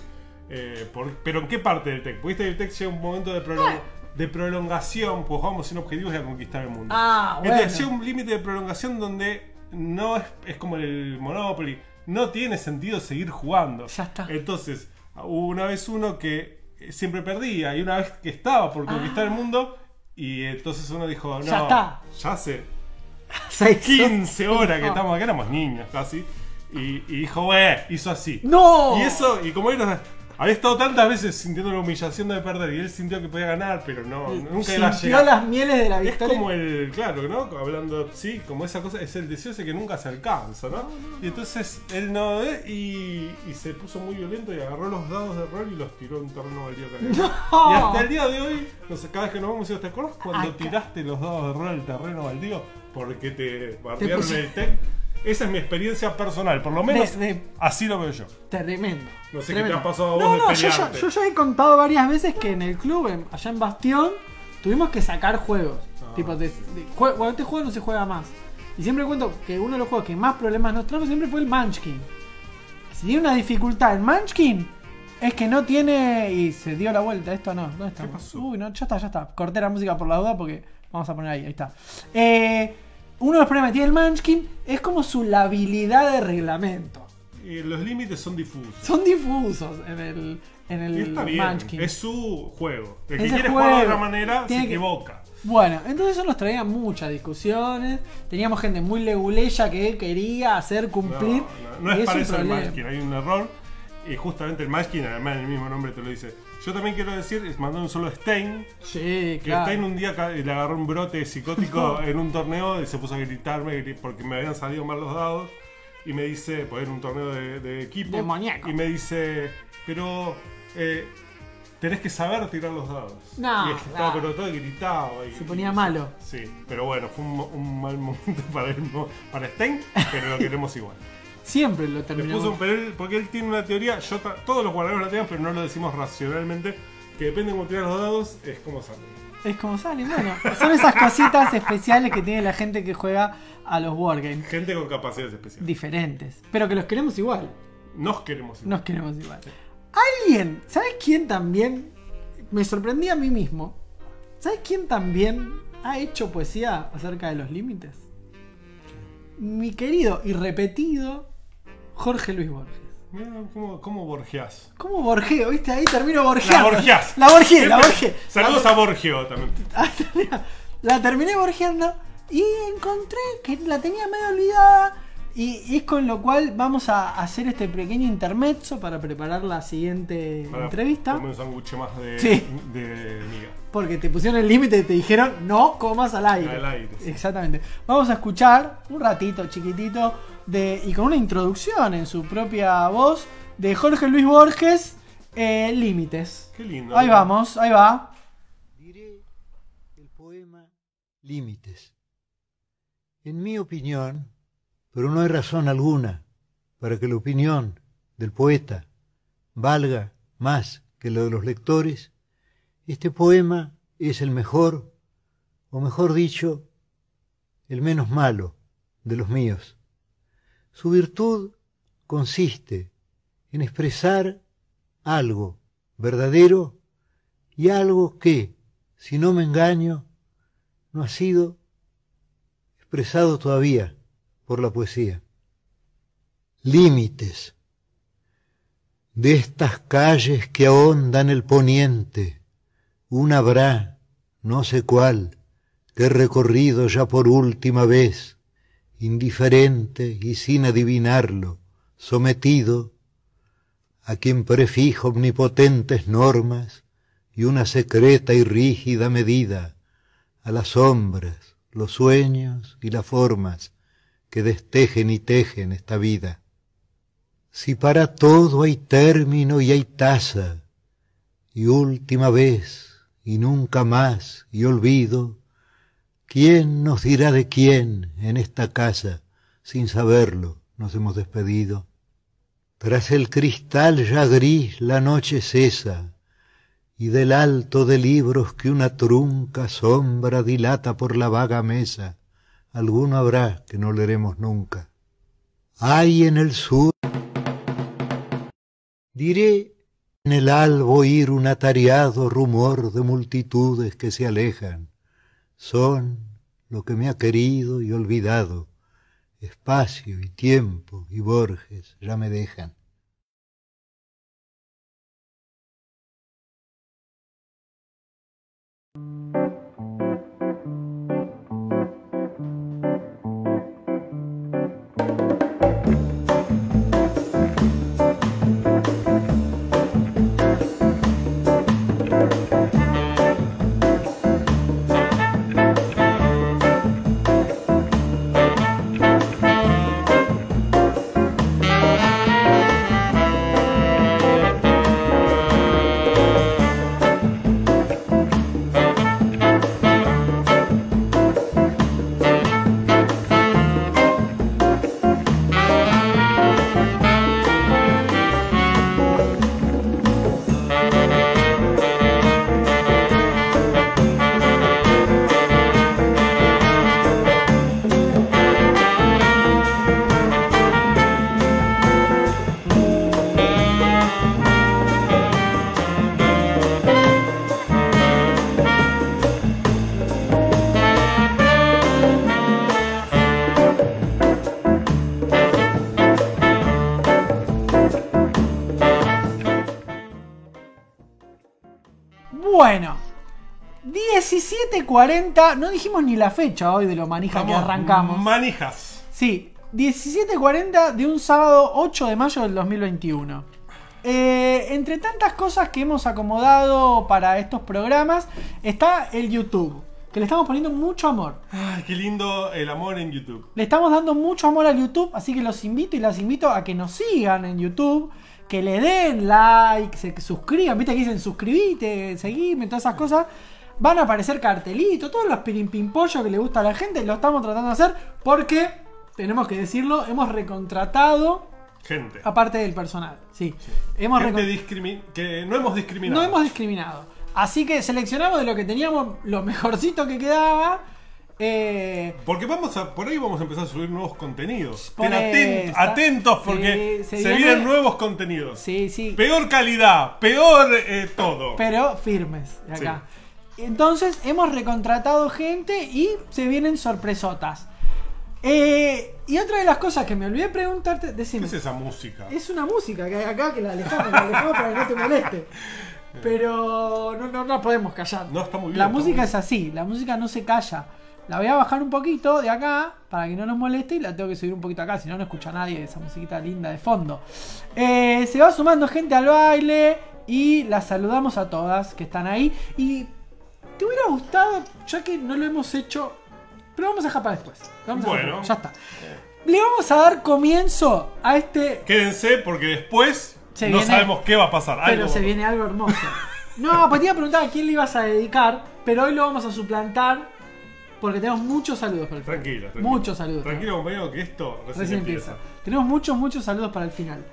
Eh, por- pero ¿en qué parte del TEC? Porque el TEC llega un momento de, prolong- de prolongación, pues jugamos sin objetivos y a conquistar el mundo. Ah, bueno. Entonces llega un límite de prolongación donde no es, es como el Monopoly, no tiene sentido seguir jugando. Ya está. Entonces, hubo una vez uno que siempre perdía y una vez que estaba por conquistar el mundo y entonces uno dijo, no, Ya está. ya hace Seis- 15 horas que estamos acá, éramos niños casi. Y, y dijo, wey, hizo así. ¡No! Y eso, y como él había estado tantas veces sintiendo la humillación de perder y él sintió que podía ganar, pero no, nunca iba a Sintió llegar. las mieles de la Es victoria. como el, claro, ¿no? Hablando, sí, como esa cosa, es el deseo ese que nunca se alcanza, ¿no? Y entonces él no, eh, y, y se puso muy violento y agarró los dados de rol y los tiró en terreno baldío que había. <laughs> No. Y hasta el día de hoy, no sé, cada vez que nos vamos, ¿te acuerdas cuando Acá. tiraste los dados de rol al terreno baldío? Porque te bardearon puse- el TEC. Esa es mi experiencia personal, por lo menos De- de- así lo veo yo. Tremendo. No sé qué te ha pasado a vos No, de no, yo ya, pelearte. yo ya he contado varias veces que en el club, en- allá en Bastión, tuvimos que sacar juegos. Ah, tipo, de, jue- bueno, este juego no se juega más. Y siempre cuento que uno de los juegos que más problemas nos trajo siempre fue el Munchkin. Si tiene una dificultad el Munchkin, es que no tiene. Y se dio la vuelta. Esto no, ¿dónde está? Uy, no, ya está, ya está. Corté la música por la duda porque vamos a poner ahí, ahí está. Eh, uno de los problemas que tiene el Munchkin es como su labilidad de reglamento. Los límites son difusos. Son difusos en el, en el Y está bien, Munchkin. es su juego. El que Ese quiere jugar de otra manera se que- equivoca. Bueno, entonces eso nos traía muchas discusiones. Teníamos gente muy leguleya que quería hacer cumplir. No, es para eso el. Munchkin, hay un error. Y justamente el Munchkin, además el mismo nombre te lo dice. Yo también quiero decir, es mandó un solo Stein. Sí, Que claro. Stein un día le agarró un brote psicótico <laughs> en un torneo y se puso a gritarme gri- porque me habían salido mal los dados. Y me dice, pues era un torneo de, de equipo. Demoníaco. Y me dice, pero eh, tenés que saber tirar los dados. No, y estaba claro. pero todo gritaba. y- Se ponía y- malo. Sí, pero bueno, fue un, un mal momento <laughs> para, el para Stein, pero lo queremos igual. Siempre lo terminamos. puso un pero él- porque él tiene una teoría, yo todos los guardianes la tenemos, pero no lo decimos racionalmente, que depende de cómo tiras los dados, es como sale. Es como salen, bueno. Son esas cositas especiales que tiene la gente que juega a los wargames. Gente con capacidades especiales. Diferentes. Pero que los queremos igual. Nos queremos igual. Nos queremos igual. Alguien, ¿sabes quién también? Me sorprendí a mí mismo. ¿Sabes quién también ha hecho poesía acerca de los límites? Mi querido y repetido Jorge Luis Borges. Mira ¿Cómo, cómo borgeás? ¿Cómo borgeo? ¿Viste? Ahí termino borgeando. La borgeás. La borgeé, la borgeé. Saludos La- a Borgio también. <laughs> La terminé borgeando y encontré que la tenía medio olvidada. Y es con lo cual vamos a hacer este pequeño intermezzo para preparar la siguiente Para entrevista. un sándwich más de, Sí. de miga. Porque te pusieron el límite y te dijeron no comas al aire. Al aire, sí. Exactamente. Vamos a escuchar un ratito chiquitito de, y con una introducción en su propia voz de Jorge Luis Borges, eh, Límites. Qué lindo. Ahí vamos, ahí va. límites. En mi opinión, pero no hay razón alguna para que la opinión del poeta valga más que la de los lectores, este poema es el mejor, o mejor dicho, el menos malo de los míos. Su virtud consiste en expresar algo verdadero y algo que, si no me engaño, no ha sido expresado todavía por la poesía. Límites de estas calles que ahondan el poniente, una habrá, no sé cuál, que he recorrido ya por última vez, indiferente y sin adivinarlo, sometido a quien prefijo omnipotentes normas y una secreta y rígida medida a las sombras, los sueños y las formas que destejen y tejen esta vida. Si para todo hay término y hay tasa, y última vez, y nunca más, y olvido, ¿quién nos dirá de quién en esta casa, sin saberlo, nos hemos despedido? Tras el cristal ya gris la noche cesa, y del alto de libros que una trunca sombra dilata por la vaga mesa, alguno habrá que no leeremos nunca. Hay en el sur, diré en el albo oír un atareado rumor de multitudes que se alejan, son lo que me ha querido y olvidado, espacio y tiempo y Borges ya me dejan. 17.40, no dijimos ni la fecha hoy de lo manija que arrancamos. Manijas. Sí, 17.40 de un sábado 8 de mayo del 2021. Eh, entre tantas cosas que hemos acomodado para estos programas, está el YouTube, que le estamos poniendo mucho amor. Ay, qué lindo el amor en YouTube. Le estamos dando mucho amor al YouTube, así que los invito y las invito a que nos sigan en YouTube, que le den like, se suscriban, viste que dicen suscribite, seguime, todas esas cosas. Van a aparecer cartelitos, todos los pirimpimpollos que le gusta a la gente, lo estamos tratando de hacer porque, tenemos que decirlo, hemos recontratado Gente. aparte del personal. Sí, hemos Gente que no hemos discriminado. no hemos discriminado. Así que seleccionamos de lo que teníamos lo mejorcito que quedaba. Eh, Porque vamos a, por ahí vamos a empezar a subir nuevos contenidos. Estén aten- esta. atentos porque Sí, se, se viene- vienen nuevos contenidos. Sí, sí. Peor calidad, peor eh, todo. pero firmes de acá. Entonces hemos recontratado gente y se vienen sorpresotas. Eh, y otra de las cosas que me olvidé preguntarte, ¿Qué decime. es esa música? Es una música que hay acá que la alejamos, la alejamos para que no te moleste. <laughs> Pero no, no, no podemos callar. No, está muy bien, La música bien. es así, la música no se calla. La voy a bajar un poquito de acá para que no nos moleste y la tengo que subir un poquito acá, si no, no escucha nadie esa musiquita linda de fondo. Eh, se va sumando gente al baile y las saludamos a todas que están ahí. Y te hubiera gustado, ya que no lo hemos hecho, pero vamos a dejar para después. Vamos Bueno. ya está. Le vamos a dar comienzo a este Quédense porque después Se no viene- sabemos qué va a pasar. pero Algo se viene algo hermoso. No, pues te iba a preguntar a quién le ibas a dedicar, pero hoy lo vamos a suplantar porque tenemos muchos saludos para el final. Tranquilo, tranquilo. Muchos saludos. Tranquilo, compañero, que esto recién, Recién empieza. empieza. Tenemos muchos, muchos saludos para el final.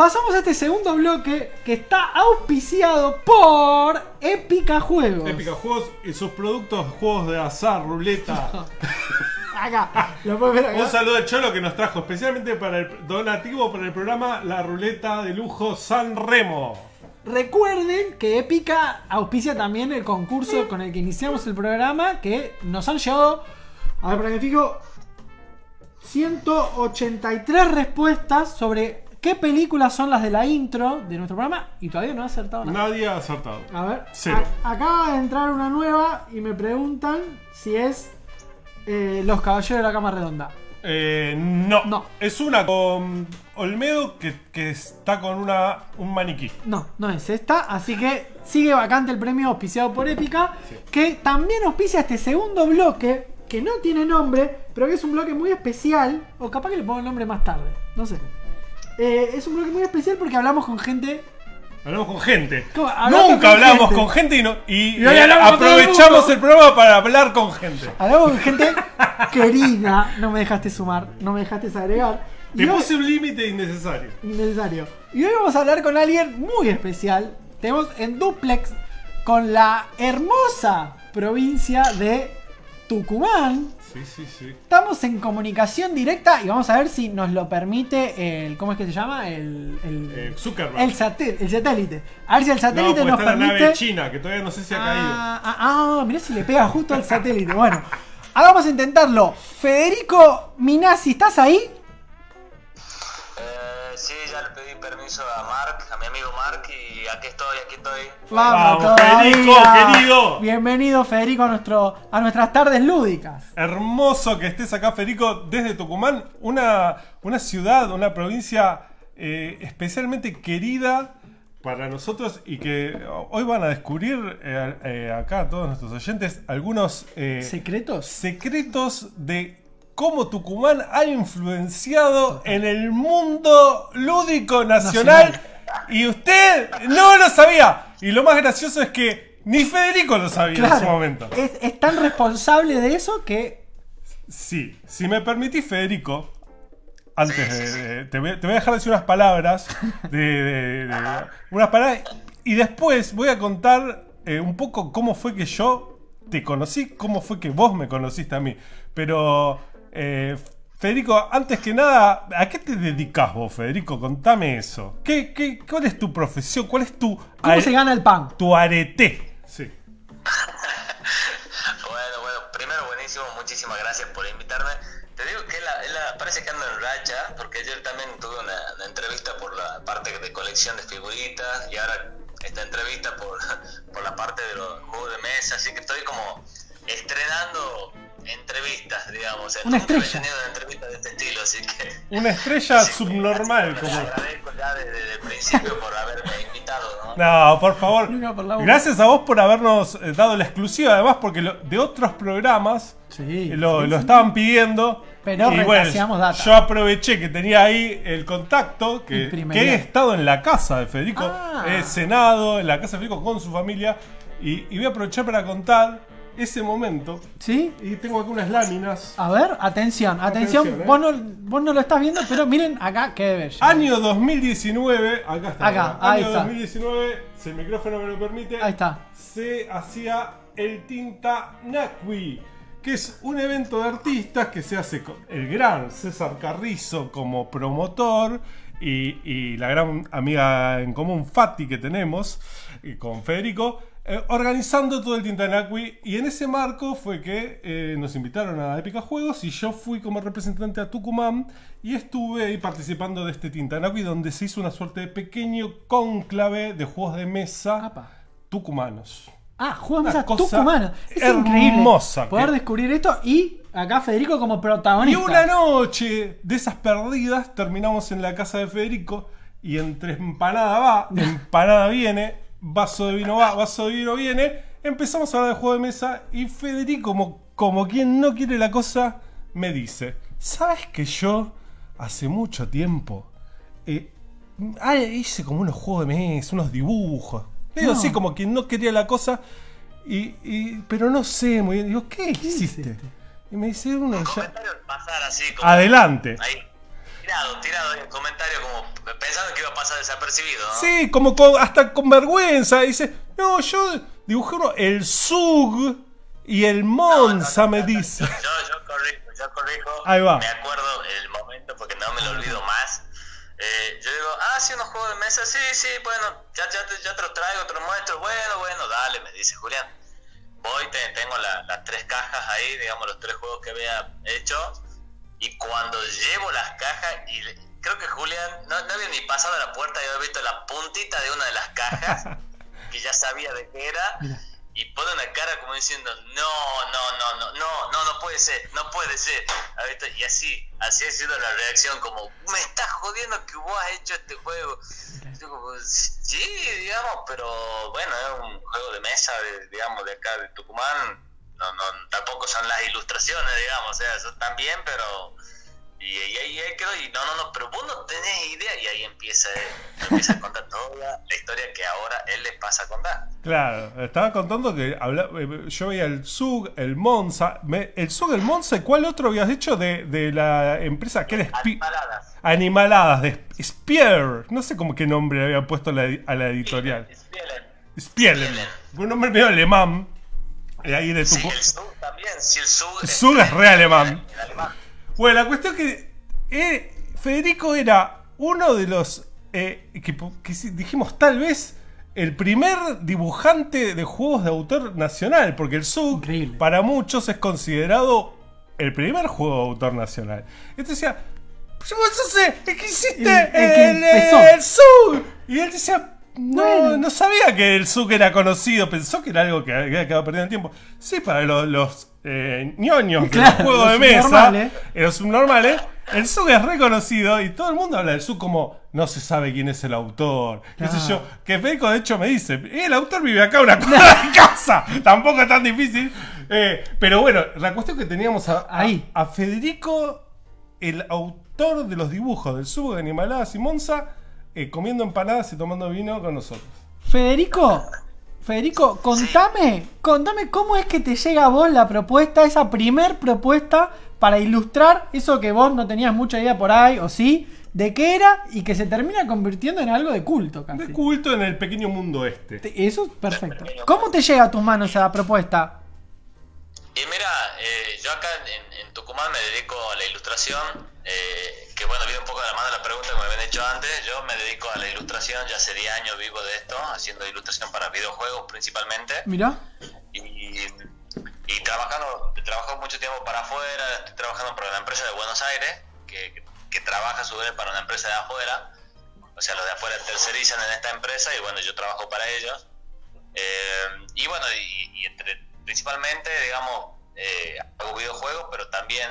Pasamos a este segundo bloque que está auspiciado por Épica Juegos. Épica Juegos y sus productos, juegos de azar, ruleta. <laughs> Acá, lo puedes ver acá. Un saludo al Cholo que nos trajo especialmente para el donativo para el programa La Ruleta de Lujo San Remo. Recuerden que Épica auspicia también el concurso con el que iniciamos el programa, que nos han llegado, a ver, para que me fijo, 183 respuestas sobre qué películas son las de la intro de nuestro programa y todavía no ha acertado nada. Nadie ha acertado. A ver, Cero. a- acaba de entrar una nueva y me preguntan si es eh, Los Caballeros de la Cama Redonda. Eh, no. Es una con Olmedo que, que está con una un maniquí. No, no es esta, así que sigue vacante el premio auspiciado por Épica, que también auspicia este segundo bloque, que no tiene nombre, pero que es un bloque muy especial, o capaz que le pongo el nombre más tarde, no sé. Eh, es un bloque muy especial porque hablamos con gente... Hablamos con gente. Nunca con hablamos gente. con gente y, no, y, eh, aprovechamos el programa para hablar con gente. Hablamos con gente <laughs> querida, no me dejaste sumar, no me dejaste agregar. Te Y hoy- puse un límite innecesario. innecesario. Y hoy vamos a hablar con alguien muy especial. Tenemos en duplex con la hermosa provincia de Tucumán. Sí, sí, sí. Estamos en comunicación directa y vamos a ver si nos lo permite el. ¿Cómo es que se llama? El. El, Eh, Zuckerberg. el, satel- el satélite. A ver si el satélite no, nos está la permite. nave china, que todavía no sé si ha caído. Ah, ah, ah, mirá si le pega justo al satélite. Bueno, ahora vamos a intentarlo. Federico Minasi, ¿estás ahí? Sí, ya le pedí permiso a Mark, a mi amigo Mark, y aquí estoy, aquí estoy. Vamos, Vamos, Federico, querido. Bienvenido, Federico, a, nuestro, a nuestras tardes lúdicas. Hermoso que estés acá, Federico, desde Tucumán, una, una ciudad, una provincia eh, especialmente querida para nosotros y que hoy van a descubrir eh, eh, acá todos nuestros oyentes algunos eh, secretos secretos de cómo Tucumán ha influenciado en el mundo lúdico nacional, y usted no lo sabía y lo más gracioso es que ni Federico lo sabía en su momento Es, es tan responsable de eso que. Sí, si me permitís, Federico, antes de, de- te, voy, te voy a dejar decir unas palabras, de- unas palabras, y después voy a contar eh, un poco cómo fue que yo te conocí, cómo fue que vos me conociste a mí. Pero, eh, Federico, antes que nada, ¿a qué te dedicas vos, Federico? Contame eso. ¿Qué, qué, ¿Cuál es tu profesión? ¿Cuál es tu... ¿Cómo se gana el pan? Tu arete. Sí. <laughs> Bueno, bueno, primero buenísimo, muchísimas gracias por invitarme. Te digo que la, es la- parece que ando en racha, porque ayer también tuve una, una entrevista por la parte de colección de figuritas y ahora esta entrevista por, <laughs> por la parte de los juegos de mesa, así que estoy como estrenando entrevistas, digamos. Una Nunca estrella. tenido una entrevista de este estilo, así que <laughs> Una estrella subnormal. Como... agradezco ya desde, el principio por haberme invitado, ¿no? <laughs> No, por favor. Gracias a vos por habernos eh, dado la exclusiva, además, porque lo- de otros programas eh, lo, sí, lo sí. estaban pidiendo. Pero y bueno, data. yo aproveché que tenía ahí el contacto, que he estado en la casa de Federico, Ah. he cenado en la casa de Federico con su familia, y, y voy a aprovechar para contar ese momento. ¿Sí? Y tengo aquí unas láminas. A ver, atención, atención. Atención, ¿eh? vos, no, vos no lo estás viendo, pero miren acá, qué bello. Año 2019, acá está. Acá, ahí año está. 2019, si el micrófono me lo permite, Ahí está. se hacía el Tinta Nakwi, que es un evento de artistas que se hace con el gran César Carrizo como promotor y, y la gran amiga en común Fati que tenemos y con Federico. Eh, organizando todo el Tinta Nakwi y en ese marco fue que eh, nos invitaron a Épica Juegos y yo fui como representante a Tucumán y estuve ahí participando de este Tinta Nakwi donde se hizo una suerte de pequeño cónclave de juegos de mesa tucumanos. Ah, juegos de mesa cosa tucumano. Es hermosa increíble poder que- descubrir esto y acá Federico como Y protagonista. una noche de esas perdidas terminamos en la casa de Federico y entre empanada va, <laughs> empanada viene, vaso de vino va, vaso de vino viene, empezamos a hablar de juego de mesa y Federico, como, como quien no quiere la cosa, me dice, ¿sabes que yo hace mucho tiempo eh, ah, hice como unos juegos de mesa, unos dibujos? Le digo No. así, como quien no quería la cosa, y, y- pero no sé muy bien. Digo, ¿qué hiciste? Y me dice uno ya... Pasar así como. Adelante. Ahí. Tirado, tirado ahí el comentario como pensando que iba a pasar desapercibido, ¿no? Sí, como con- hasta con vergüenza. Dice, no, yo dibujé uno, el Zug y el Monza, me dice. Yo, yo corrijo, yo corrijo. Ahí va. Me acuerdo el momento porque no me lo olvido más. Eh, yo digo, ah, sí, unos juegos de mesa, sí, sí, bueno, ya, ya, te, ya te los traigo, te los muestro, bueno, bueno, dale, me dice Julián. Voy, te, tengo la- las tres cajas ahí, digamos, los tres juegos que había hecho. Y cuando llevo las cajas, y creo que Julián no, no había ni pasado a la puerta y había visto la puntita de una de las cajas, <laughs> que ya sabía de qué era, y pone una cara como diciendo, no, no, no, no, no, no, no puede ser, no puede ser. Y así, así ha sido la reacción, como, me estás jodiendo que vos has hecho este juego. Yo como, sí, digamos, pero bueno, es un juego de mesa, de- digamos, de acá de Tucumán. No, no, tampoco son las ilustraciones, digamos, o sea, eso también, pero... Y, ahí ahí quedó, y no, no, no, pero vos no tenés idea, y ahí empieza, empieza a contar toda la historia que ahora él les pasa a contar. Claro, estaba contando que habla- eh, yo veía el Zug, el Monza. me- el Zug, el Monza, ¿y cuál otro habías hecho de, de la empresa? que era Animaladas. Animaladas, de Spear. No sé cómo qué nombre le habían puesto a la, a la editorial. Spielen. Un nombre medio alemán. Eh, ahí de Sí, Tucumán. el Zug también, si el Zug es re alemán. en alemán. Bueno, la cuestión que eh, Federico era uno de los eh, que, que sí, dijimos tal vez el primer dibujante de juegos de autor nacional, porque el Zug para muchos es considerado el primer juego de autor nacional. Entonces decía, "Pero vos sos el el que hiciste El- el el, que empezó". el Zug. Y él decía, no, Bueno. no sabía que el Zug era conocido, pensó que era algo que había quedado perdido en el tiempo. Sí, para los, los eh, ñoños de Claro, los juegos los de mesa, eh, los subnormales, el Zug es reconocido y todo el mundo habla del Zug como no se sabe quién es el autor. Qué sé yo. Que Federico de hecho me dice, "Eh, el autor vive acá una cuadra de <laughs> casa. Tampoco es tan difícil. Eh, pero bueno, la cuestión que teníamos a, Ahí. a Federico, el autor de los dibujos del Zug de Animaladas y Monza, eh, comiendo empanadas y tomando vino con nosotros. Federico, Federico, contame, contame cómo es que te llega a vos la propuesta, esa primer propuesta para ilustrar eso que vos no tenías mucha idea por ahí, o sí, de qué era y que se termina convirtiendo en algo de culto casi. De culto en el pequeño mundo este. Te- Eso es perfecto. ¿Cómo te llega a tus manos esa propuesta? Y mira, eh, yo acá en, en Tucumán me dedico a la ilustración, eh, que bueno, viene un poco de la mano de la pregunta que me habían hecho antes. Yo me dedico a la ilustración, ya hace 10 años vivo de esto, haciendo ilustración para videojuegos principalmente. Mirá. Y, y trabajando, trabajo mucho tiempo para afuera, estoy trabajando para una empresa de Buenos Aires, que, que, que trabaja a su vez para una empresa de afuera. O sea, los de afuera tercerizan en esta empresa y bueno, yo trabajo para ellos. Eh, y bueno, y, y entre, principalmente, digamos, eh, hago videojuegos, pero también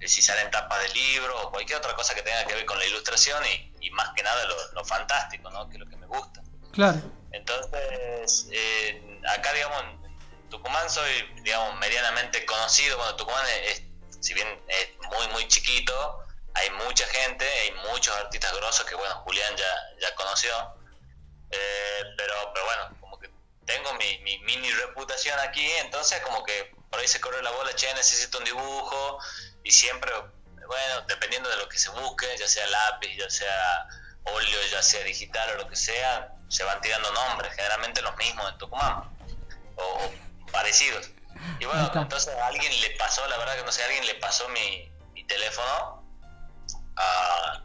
eh, si salen tapas de libros o cualquier otra cosa que tenga que ver con la ilustración y, y más que nada lo, lo fantástico, ¿no? Que es lo que me gusta. Claro. Entonces, eh, acá, digamos, en Tucumán soy, digamos, medianamente conocido. Bueno, Tucumán es, es- si bien es muy, muy chiquito, hay mucha gente, hay muchos artistas grosos que, bueno, Julián ya, ya conoció. Eh, pero, pero bueno, como que tengo mi, mi mini reputación aquí, entonces como que por ahí se corre la bola, che, necesito un dibujo, y siempre, bueno, dependiendo de lo que se busque, ya sea lápiz, ya sea óleo, ya sea digital o lo que sea, se van tirando nombres, generalmente los mismos en Tucumán, o, parecidos. Y bueno, entonces a alguien le pasó, la verdad que no sé, a alguien le pasó mi, mi teléfono a-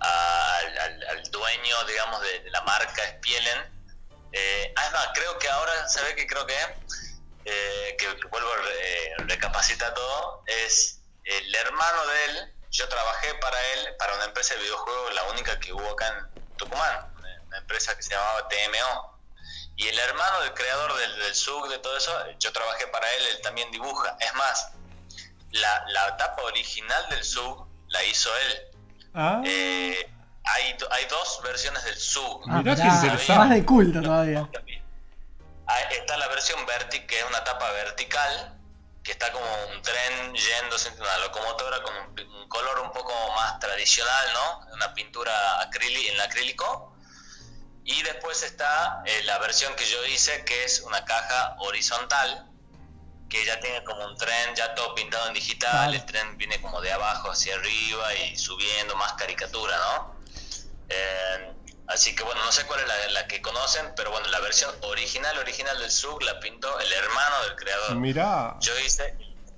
a- al, dueño, digamos, de, de la marca Spielen. Eh, ah, es más, creo que ahora, ¿sabe qué creo que es? Eh, que, que vuelvo eh, recapacitar todo, es el hermano de él, yo trabajé para él, para una empresa de videojuegos, la única que hubo acá en Tucumán, una- empresa que se llamaba TMO. Y el hermano del creador del, del SUG, de todo eso, yo trabajé para él, él también dibuja. Es más, la, la tapa original del SUG la hizo él. Ah, Eh, hay, hay dos versiones del SUG. Ah, Mirá qué mirá, interesante. Más de culto todavía. Está la versión verti, que es una tapa vertical, que está como un tren yéndose entre una locomotora con un, color un poco más tradicional, ¿no? Una pintura acrílica en acrílico. Y después está eh, la versión que yo hice, que es una caja horizontal, que ya tiene como un tren, ya todo pintado en digital, el tren viene como de abajo hacia arriba y subiendo, más caricatura, ¿no? Eh, así que bueno, no sé cuál es la, la que conocen, pero bueno, la versión original, original del SUG la pintó el hermano del creador. mirá. Yo hice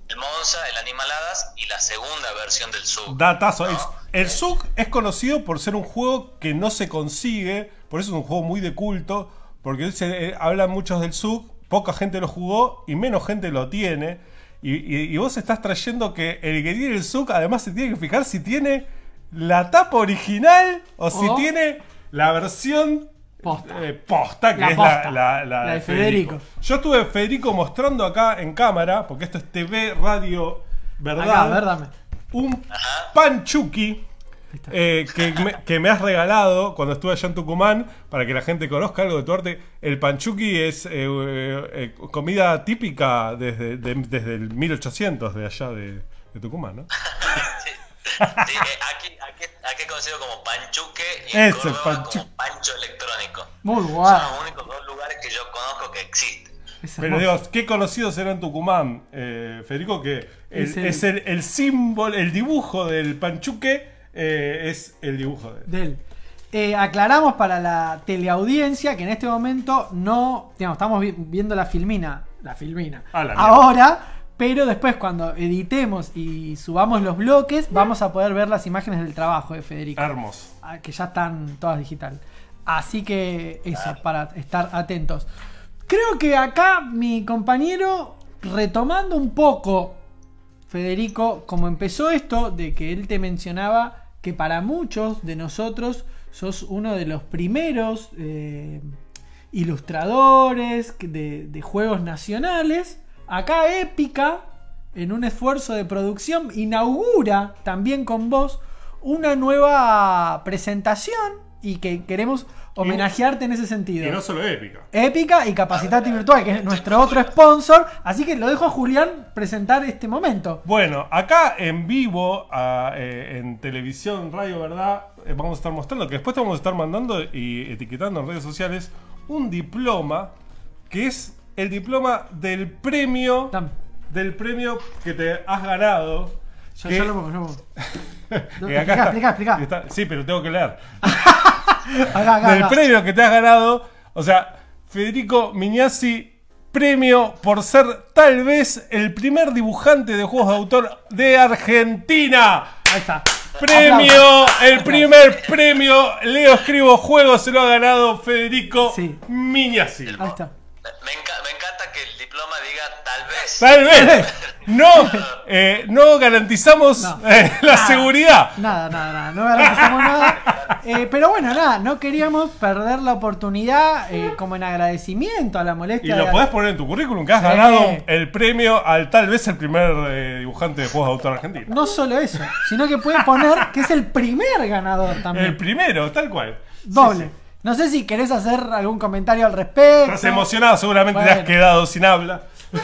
el Monza, el Animaladas y la segunda versión del SUG. Datazo. El, el SUG es conocido por ser un juego que no se consigue, por eso es un juego muy de culto, porque se, eh, hablan muchos del SUG, poca gente lo jugó y menos gente lo tiene. Y, y- y vos estás trayendo que el que tiene el SUG además se tiene que fijar si tiene la tapa original o si O- tiene la versión Posta. eh, posta, que La es posta. la, la- la La de de Federico. Yo estuve Federico mostrando acá en cámara, porque esto es TV, radio, verdad. Acá, a ver, dame. Un panchuki eh, que, me, que me has regalado cuando estuve allá en Tucumán, para que la gente conozca algo de tu arte. El panchuki es eh, eh, eh, comida típica desde, de- desde el 1800 de allá de, de Tucumán, ¿no? <laughs> Sí, eh, aquí, aquí, aquí es conocido como panchuque y en Eso, Córdoba panchu- como pancho electrónico. Muy Son guay. los únicos dos lugares que yo conozco que existen. Pero digo, qué conocido será en Tucumán, eh, Federico, que el- Es el- es el, el símbolo, el dibujo del panchuque eh, es el dibujo de de él. Eh, aclaramos para la teleaudiencia que en este momento no, digamos, estamos vi- viendo la filmina, la filmina, Ah, la ahora, pero después cuando editemos y subamos los bloques, vamos a poder ver las imágenes del trabajo de Federico, Hermoso. ah, que ya están todas digital. Así que eso, para estar atentos. Creo que acá mi compañero, retomando un poco Federico, como empezó esto, de que él te mencionaba que para muchos de nosotros sos uno de los primeros eh, ilustradores de, de juegos nacionales, acá Épica, en un esfuerzo de producción, inaugura también con vos una nueva presentación y que queremos homenajearte en ese sentido. Y no solo épica. Épica y Capacitate Virtual, que es nuestro otro sponsor. Así que lo dejo a Julián presentar este momento. Bueno, acá en vivo, a- eh, en televisión, radio, ¿verdad? Eh, vamos a estar mostrando que después te vamos a estar mandando y etiquetando en redes sociales un diploma que es el diploma del premio del premio que te has ganado. Yo, que- yo lo pongo, yo lo pongo. <laughs> Explica, sí, pero tengo que leer. <laughs> Acá, acá, del acá. premio que te has ganado. O sea, Federico Miñasi, premio por ser tal vez el primer dibujante de juegos de autor de Argentina. Ahí está. Premio, Aplausos. el primer premio Leo Escribo Juegos se lo ha ganado Federico Miñasi. Ahí está. Me, enca- me encanta que el diploma diga tal vez. Tal vez. <laughs> No, eh, no garantizamos eh, la Nada. seguridad. Nada, nada, nada. No garantizamos nada. Eh, pero bueno, nada, no queríamos perder la oportunidad eh, como en agradecimiento a la Y molestia. lo de- podés poner en tu currículum que has Sí. ganado el premio al tal vez el primer eh, dibujante de juegos de autor argentino. No solo eso, sino que pueden poner que es el primer ganador también. El primero, tal cual. Doble. No sé si querés hacer algún comentario al respecto. Estás emocionado, seguramente te has Bueno. quedado sin habla. <laughs>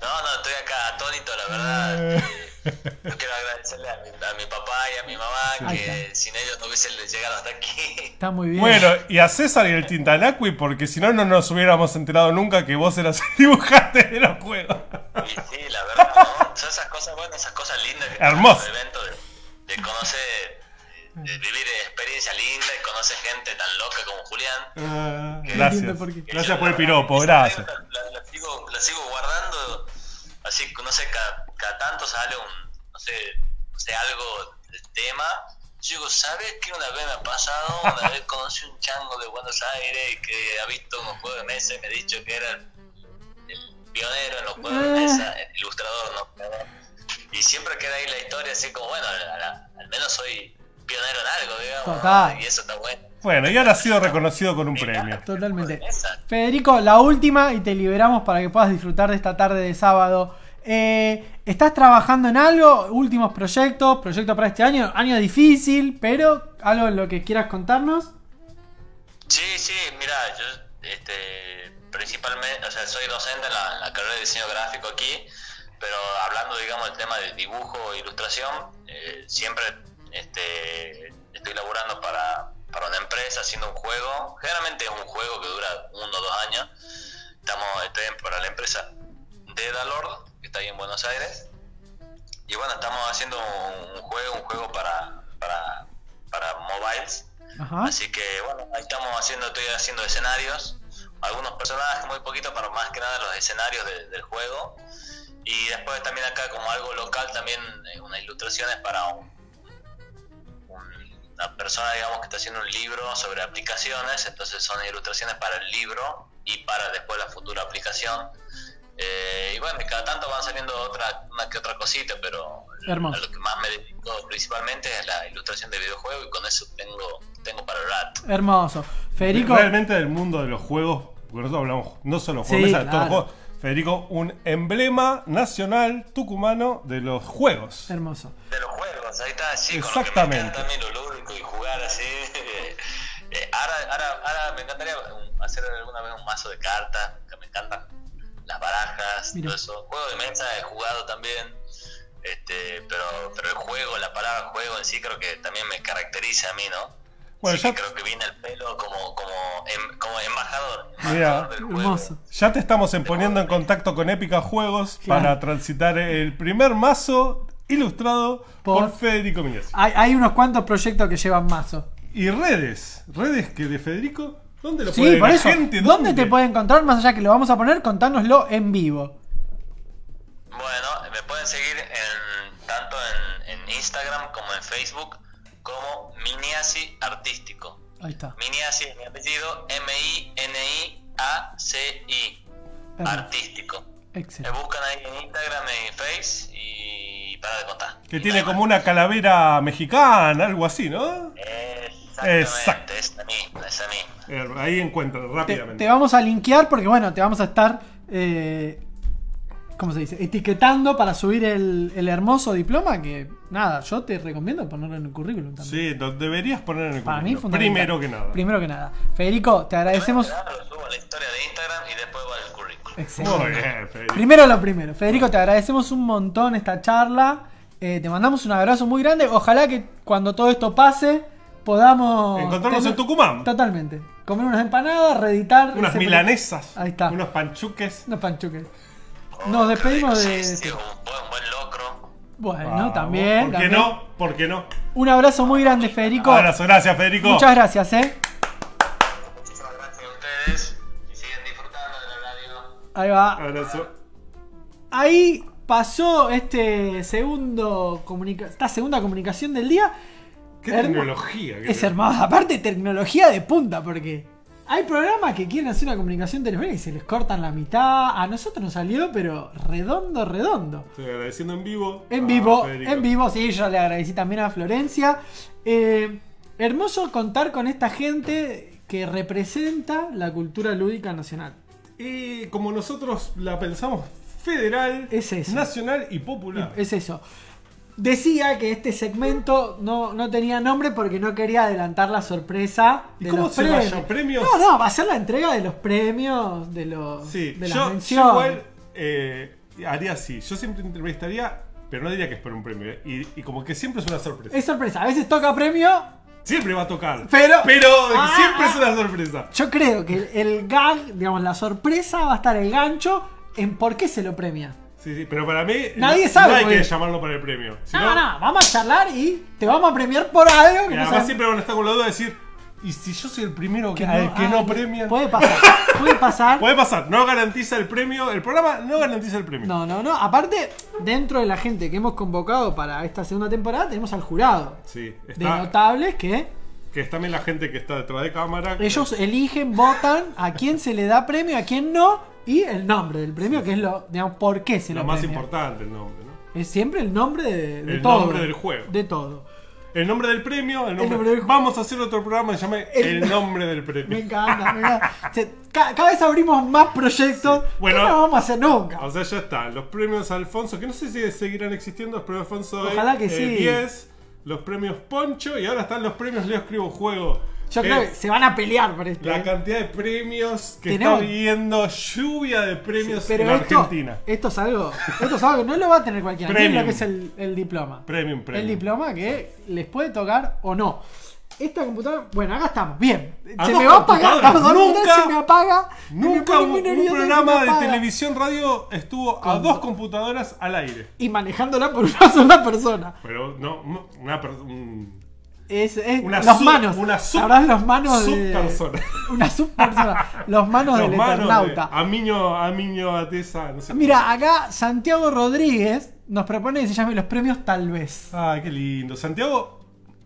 No, no, estoy acá atónito, la verdad. <laughs> Yo quiero agradecerle a mi, a mi papá y a mi mamá, que sin ellos no hubiese llegado hasta aquí. Está muy bien. Bueno, y a César y el Tintanacui, porque si no, no nos hubiéramos enterado nunca que vos eras el dibujante de los juegos. Y sí, la verdad, ¿no? Son esas cosas buenas, esas cosas lindas que Hermoso. el evento de, de conocer, de vivir experiencia linda y conocer gente tan loca como Julián. Ah, Que- gracias. que Gracias por el piropo, gracias. La, la- la sigo, la sigo guardando, así que no sé, cada, cada tanto sale un, no sé, no sé, algo del tema. Yo digo, ¿sabes qué una vez me ha pasado? Una <laughs> vez conocí un chango de Buenos Aires que ha visto unos juegos de mesa y me ha dicho que era el, pionero en los juegos de mesa, el ilustrador, ¿no? Y siempre queda ahí la historia así como, bueno, la- al menos soy pionero en algo, digamos. Total. Y eso está bueno. Bueno, y ahora ha sido reconocido con un premio. Totalmente. Federico, la última y te liberamos para que puedas disfrutar de esta tarde de sábado. Eh, ¿Estás trabajando en algo? ¿Últimos proyectos? ¿Proyectos para este año? Año difícil, pero algo en lo que quieras contarnos. Sí, sí, mira, yo este, principalmente, o sea, soy docente en la, en la carrera de diseño gráfico aquí, pero hablando, digamos, del tema de dibujo e ilustración, eh, siempre este, estoy laburando para, para una empresa haciendo un juego, generalmente es un juego que dura uno o dos años, estamos estoy para la empresa Dedalord, que está ahí en Buenos Aires, y bueno, estamos haciendo un, juego, un juego para, para, para mobiles, Ajá. Así que bueno, ahí estamos haciendo, estoy haciendo escenarios, algunos personajes, muy poquito, pero más que nada los escenarios de- del juego. Y después también acá como algo local, también eh, unas ilustraciones para un- una persona, digamos, que está haciendo un libro sobre aplicaciones, entonces son ilustraciones para el libro y para después la futura aplicación. Eh, y bueno, y cada tanto van saliendo otra, una que otra cosita, pero Hermoso. a lo que más me dedico principalmente es la ilustración de videojuegos y con eso tengo, tengo para el rato. Hermoso. Federico, Realmente del mundo de los juegos, porque nosotros hablamos no solo juegos, Sí, mesa, todos los juegos. Federico, un emblema nacional tucumano de los juegos. hermoso. De los juegos, ahí está, sí, con lo que me Exactamente. encanta también lo lúdico y jugar así. <laughs> Eh, ahora, ahora, ahora me encantaría um, hacer alguna vez un mazo de cartas, que me encantan las barajas, Mira. todo eso. Juego de mesa he jugado también, este, pero, pero el juego, la palabra juego en sí creo que también me caracteriza a mí, ¿no? Bueno, Así ya, creo que viene el pelo como, como, em- como embajador. mira, Hermoso. ya te estamos en- poniendo en contacto con Épica Juegos Claro. para transitar el primer mazo ilustrado por, Por- Federico Miñez. Hay, hay unos cuantos proyectos que llevan mazo. Y redes, redes que de Federico, ¿dónde lo Sí, puede por la eso. gente? ¿Dónde te puede encontrar? Más allá que lo vamos a poner, contárnoslo en vivo. Bueno, me pueden seguir en, tanto en, en Instagram como en Facebook como Miniasi Artístico. Ahí está. Miniasi es mi apellido, M-I-N-I-A-C-I. Artístico. Me Excelente. buscan ahí en Instagram y en Face y para de contar. Que tiene como una calavera mexicana, algo así, ¿no? Exactamente, Exacto. esa misma, esa misma. Eh, Ahí encuentran Te, rápidamente. te vamos a linkear porque, bueno, te vamos a estar. Eh, ¿Cómo se dice? Etiquetando para subir el, el hermoso diploma. Que nada, yo te recomiendo ponerlo en el currículum también. Sí, lo deberías poner en el Para mí, currículum. fundamental. Primero que nada. Primero que nada. Federico, te agradecemos. Lo subo a la historia de Instagram y después va al currículum. Excelente. Muy bien, Federico. Primero lo primero. Federico, te agradecemos un montón esta charla. Eh, te mandamos un abrazo muy grande. Ojalá que cuando todo esto pase podamos. Encontrarnos tener- en Tucumán. Totalmente. Comer unas empanadas, reeditar. Unas milanesas. Ahí está. Unos panchuques. Unos panchuques. Nos despedimos de. Sí, un buen, buen locro. Bueno, Vamos, también. ¿Por qué también. no? ¿Por qué no? Un abrazo muy grande, Federico. Abrazo, gracias, Federico. Muchas gracias, eh. Muchísimas gracias a ustedes y siguen disfrutando de la radio. Ahí va. Abrazo. Ahí pasó este segundo comunica esta segunda comunicación del día. Qué tecnología. qué Es hermoso. Aparte, tecnología de punta, porque hay programas que quieren hacer una comunicación telefónica y se les cortan la mitad. A nosotros nos salió, pero redondo, redondo. Estoy agradeciendo en vivo. En vivo, Federico. en vivo, sí, yo le agradecí también a Florencia. Eh, hermoso contar con esta gente que representa la cultura lúdica nacional. Y como nosotros la pensamos federal, Es eso. nacional y popular. Es eso. Decía que este segmento no, no tenía nombre porque no quería adelantar la sorpresa ¿Y de cómo los se premios. ¿Premios? No, no, va a ser la entrega de los premios, de los Sí, de yo, las yo menciones. igual eh, haría así. Yo siempre entrevistaría pero no diría que es por un premio. Y, y como que siempre es una sorpresa. Es sorpresa. A veces toca premio. Siempre va a tocar. Pero- pero Ah, siempre es una sorpresa. Yo creo que el, el gag, digamos, la sorpresa va a estar el gancho en por qué se lo premia. Sí, sí, pero para mí Nadie no, sabe no hay por que qué. llamarlo para el premio. Si No, no, vamos a charlar y te vamos a premiar por algo que y no además siempre van a estar con la duda de decir, ¿y si yo soy el primero que, no- que ah, no premian? Puede pasar. Puede pasar. <laughs> Puede pasar, no garantiza el premio, el programa no garantiza el premio. No, no, no. Aparte, dentro de la gente que hemos convocado para esta segunda temporada, tenemos al jurado. Sí, De está, notables que que es también la gente que está detrás de cámara. ellos eligen, votan a quién se le da premio, a quién no, y el nombre del premio, que es lo, digamos, por qué se lo lo más premia. importante, el nombre, ¿no? Es siempre el nombre de, de El todo. nombre del juego. De todo. El nombre del premio, el nombre, nombre del- Vamos a hacer otro programa que se llame El, nombre del Me premio. encanta, me encanta. Se- ca- cada vez abrimos más proyectos. Bueno, que no vamos a hacer nunca. O sea, ya están. Los premios Alfonso, que no sé si seguirán existiendo, los premios Alfonso Ojalá que eh, sí. 10, los premios Poncho y ahora están los premios Leo Escribo Juego. Yo Eh, creo que se van a pelear por esto. La ¿eh? cantidad de premios que Tenemos- está viendo, lluvia de premios Pero en esto, Argentina. esto es algo. Esto es algo que no lo va a tener cualquiera. Miren Premium. lo que es el, el diploma. Premium, premium. El diploma que les puede tocar o no. Esta computadora. Bueno, acá estamos. Bien. ¿A se dos me va a apagar. computadoras? Nunca- se me apaga. se me Nunca pone un, muy un nervioso y se programa de apaga. televisión radio estuvo a dos computadoras al aire. Y manejándola por una <laughs> sola persona. Pero no, no, una per- un- Es, es Una los sub- manos. una sub- los manos de. subpersona. <laughs> Una subpersona. Los manos los del manos de Eternauta. Amiño, Amiño Atesa, no sé. Mira, acá Santiago Rodríguez nos propone que se llame los premios Tal vez. Ay, qué lindo. Santiago,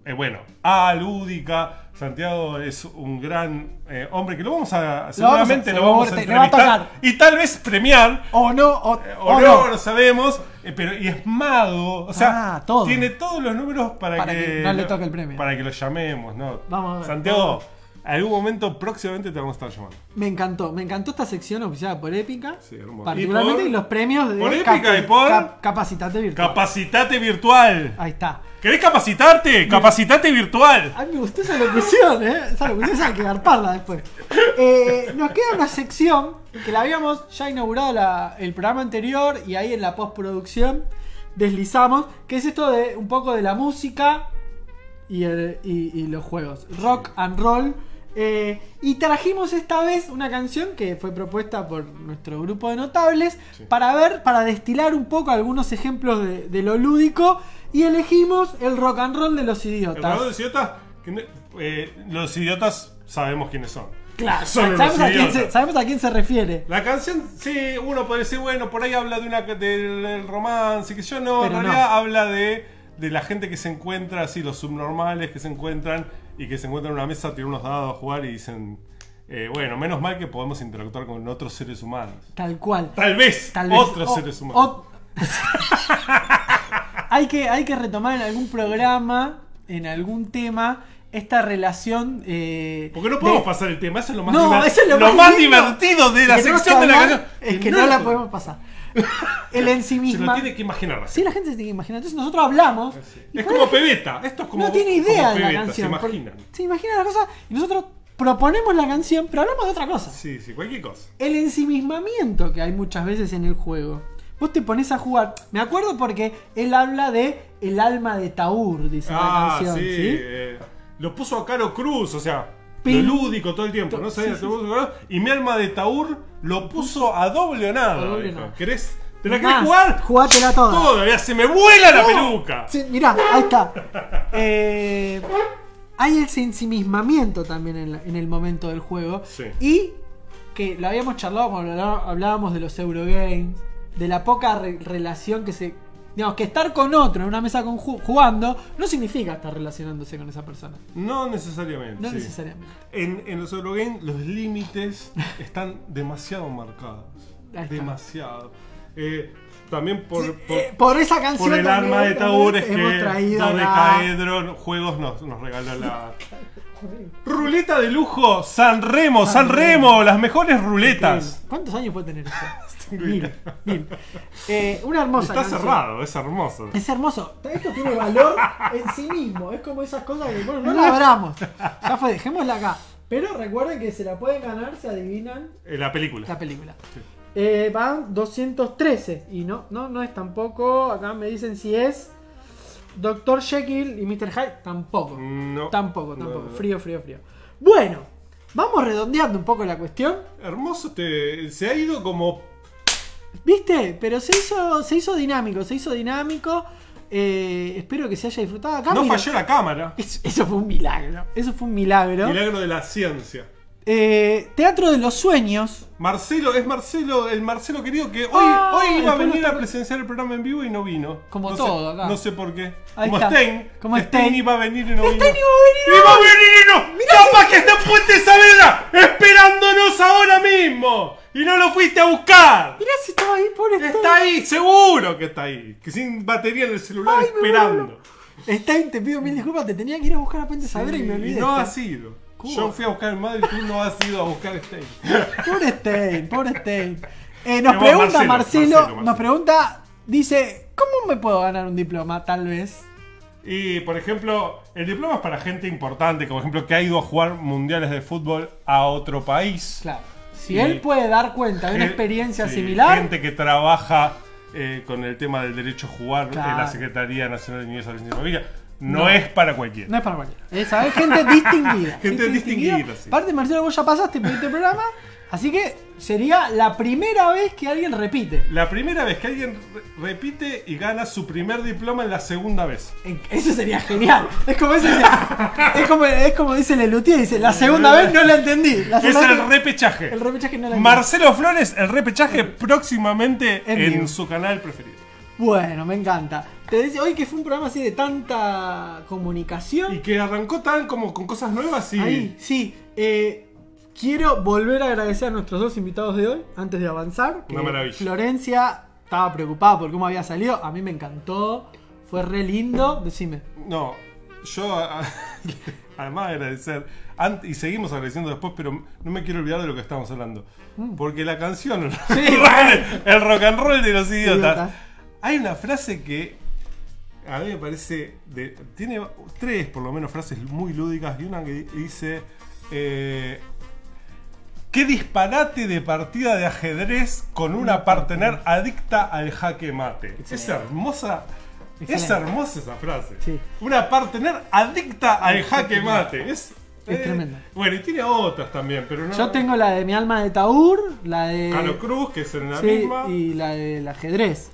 eh, bueno, A, lúdica. Santiago es un gran eh, hombre que lo vamos a. Seguramente lo vamos a, entrevistar. Y tal vez premiar. O no, o, O, o no, no. no sabemos. eh, pero, y es mago. O sea, Ah, todo. tiene todos los números para, Para que no le toque el premio. Para que lo llamemos, ¿no? Vamos a ver, Santiago, vamos algún momento próximamente te vamos a estar llamando. Me encantó, me encantó esta sección oficiada por Épica. Sí, hermoso. Particularmente Y por- los premios de por Épica y por- Capacitate Virtual. Capacitate virtual. Ahí está. ¿Querés capacitarte? Capacitate virtual. Ay, me gustó esa locución, ¿eh? Esa locución hay que garparla después. Eh, nos queda una sección que la habíamos ya inaugurado la- el programa anterior y ahí en la postproducción deslizamos, que es esto de un poco de la música y, el- y- y los juegos. Rock and roll. Eh, y trajimos esta vez una canción que fue propuesta por nuestro grupo de notables para ver, para destilar un poco algunos ejemplos de, de lo lúdico y elegimos el rock and roll de los El idiotas. de los idiotas, eh, los idiotas sabemos quiénes son. Claro, sabemos a, quién se, sabemos a quién se refiere. La canción, sí, uno puede decir, bueno, por ahí habla de una del, romance, que yo no, Pero en no. realidad habla de, de la gente que se encuentra, así, los subnormales que se encuentran y que se encuentran en una mesa, tienen unos dados a jugar y dicen, eh, bueno, menos mal que podemos interactuar con otros seres humanos. Tal cual. Tal vez, Tal vez. otros O- seres humanos. o- <laughs> hay, que, hay que retomar en algún programa, en algún tema, esta relación. Eh, Porque no podemos de- pasar el tema, eso es lo más, No, diver- eso es lo, lo más, divertido de la sección de la canción. Es que No la podemos pasar. <laughs> El Se lo tiene que imaginar Sí, la gente se tiene que imaginar. Entonces nosotros hablamos. Es como Pebeta, esto es como no tiene idea de la Pebeta, canción. Se imaginan. Se imagina la cosa y nosotros proponemos la canción, pero hablamos de otra cosa. Sí, sí, cualquier cosa. El ensimismamiento que hay muchas veces en el juego. Vos te pones a jugar. Me acuerdo porque él habla de el alma de Taur, dice la Ah, canción. sí. ¿sí? eh, lo puso a Caro Cruz, o sea, lo lúdico todo el tiempo, ¿no? Sabía, sí, Y mi alma de Taur lo puso a doble o nada. A doble nada. ¿Querés? ¿Te la Más, querés jugar? Jugátela toda. Todavía se me vuela la peluca. Sí, mirá, ahí está. Eh, hay ese ensimismamiento también en, la- en el momento del juego. Sí. Y que lo habíamos charlado cuando hablá- hablábamos de los Eurogames, de la poca re- relación que se. Digamos, que estar con otro en una mesa con jugando no significa estar relacionándose con esa persona. No necesariamente. No sí. necesariamente. En, en los Eurogames los límites están demasiado marcados. Demasiado. Eh, también por, por, Eh, por esa canción. por el arma de Taur es hemos que Dodecaedro Juegos nos, nos regaló la. Ruleta de lujo, San Remo, San Remo, las mejores ruletas. ¿Cuántos años puede tener eso? <laughs> mil, mil. Eh, una hermosa Está canción. cerrado, es hermoso. Es hermoso. Esto tiene valor en sí mismo. Es como esas cosas que, bueno, no la abramos. Ya fue, dejémosla acá. Pero recuerden que se la pueden ganar si adivinan Eh, La película. la película. Eh, van 213. Y no, no, no es tampoco. Acá me dicen si es Dr. Jekyll y Mr. Hyde. Tampoco. No. Tampoco, tampoco. no. Frío, frío, frío. Bueno, vamos redondeando un poco la cuestión. Hermoso, te, se ha ido como ¿Viste? Pero se hizo, se hizo dinámico, se hizo dinámico. Eh, espero que se haya disfrutado acá. No mira, falló la cámara. Eso, eso fue un milagro. Eso fue un milagro. Milagro de la ciencia. Eh, Teatro de los Sueños. Marcelo, es Marcelo, el Marcelo querido que hoy, Ah, hoy iba a venir está- a presenciar el programa en vivo y no vino. Como No todo sé, acá. No sé por qué. Ahí como está. Stein. Como Stein Stein. iba a venir y no vino. Stein iba a venir. ¡Iba a venir y no! ¡Capaz que está en Puente Saavedra esperándonos ahora mismo! ¡Y no lo fuiste a buscar! Mirá si estaba ahí, pobre Stein. Está ahí, seguro que está ahí. Que sin batería en el celular Ay, esperando. Stein, te pido mil disculpas, te tenía que ir a buscar a Puente Saavedra y me olvidé. Y no ha Stein. sido. Yo fui a buscar el madre y tú no has ido a buscar Stein. <laughs> Pobre Stein, pobre Stein. Eh, nos Pero pregunta Marcelo, Marcelo, Marcelo, Marcelo. nos pregunta, dice, ¿cómo me puedo ganar un diploma? Tal vez. Y por ejemplo, el diploma es para gente importante, como ejemplo que ha ido a jugar mundiales de fútbol a otro país. Claro. Si Y- él puede dar cuenta de una experiencia sí, similar, Gente que trabaja eh, con el tema del derecho a jugar en la Secretaría Nacional de Niñez, Familia. No, No. es para cualquiera. no es para cualquiera. Es gente distinguida. <laughs> Gente distinguida, sí. Aparte, Marcelo, vos ya pasaste por este programa, así que sería la primera vez que alguien repite. La primera vez que alguien re- repite y gana su primer diploma en la segunda vez. Eso sería genial. Es como, ese- es como, es como dice Lelutier, dice, la segunda vez no la entendí. La Es el repechaje. El repechaje no la entendí. Marcelo Flores, el repechaje próximamente En su canal preferido. Bueno, me encanta. Te decía hoy que fue un programa así de tanta comunicación. Y que arrancó tan como con cosas nuevas y. Ahí, sí. Eh, quiero volver a agradecer a nuestros dos invitados de hoy, antes de avanzar. Una maravilla. Florencia estaba preocupada por cómo había salido. A mí me encantó. Fue re lindo. Decime. No, yo <laughs> además de agradecer, y seguimos agradeciendo después, pero no me quiero olvidar de lo que estamos hablando. Porque la canción, el, <laughs> bueno. el rock and roll de los idiotas, Idiotas. Hay una frase que a mí me parece, de, tiene tres por lo menos frases muy lúdicas y una que dice... eh, Qué disparate de partida de ajedrez con una partner adicta al jaque mate. Es hermosa. Es hermosa esa frase. Sí. Una partner adicta al jaque mate. Es, Es eh, tremenda. Bueno, y tiene otras también, pero no. Yo tengo la de mi alma de Taur, la de. Cano Cruz, que es en la Sí, misma. y la del ajedrez.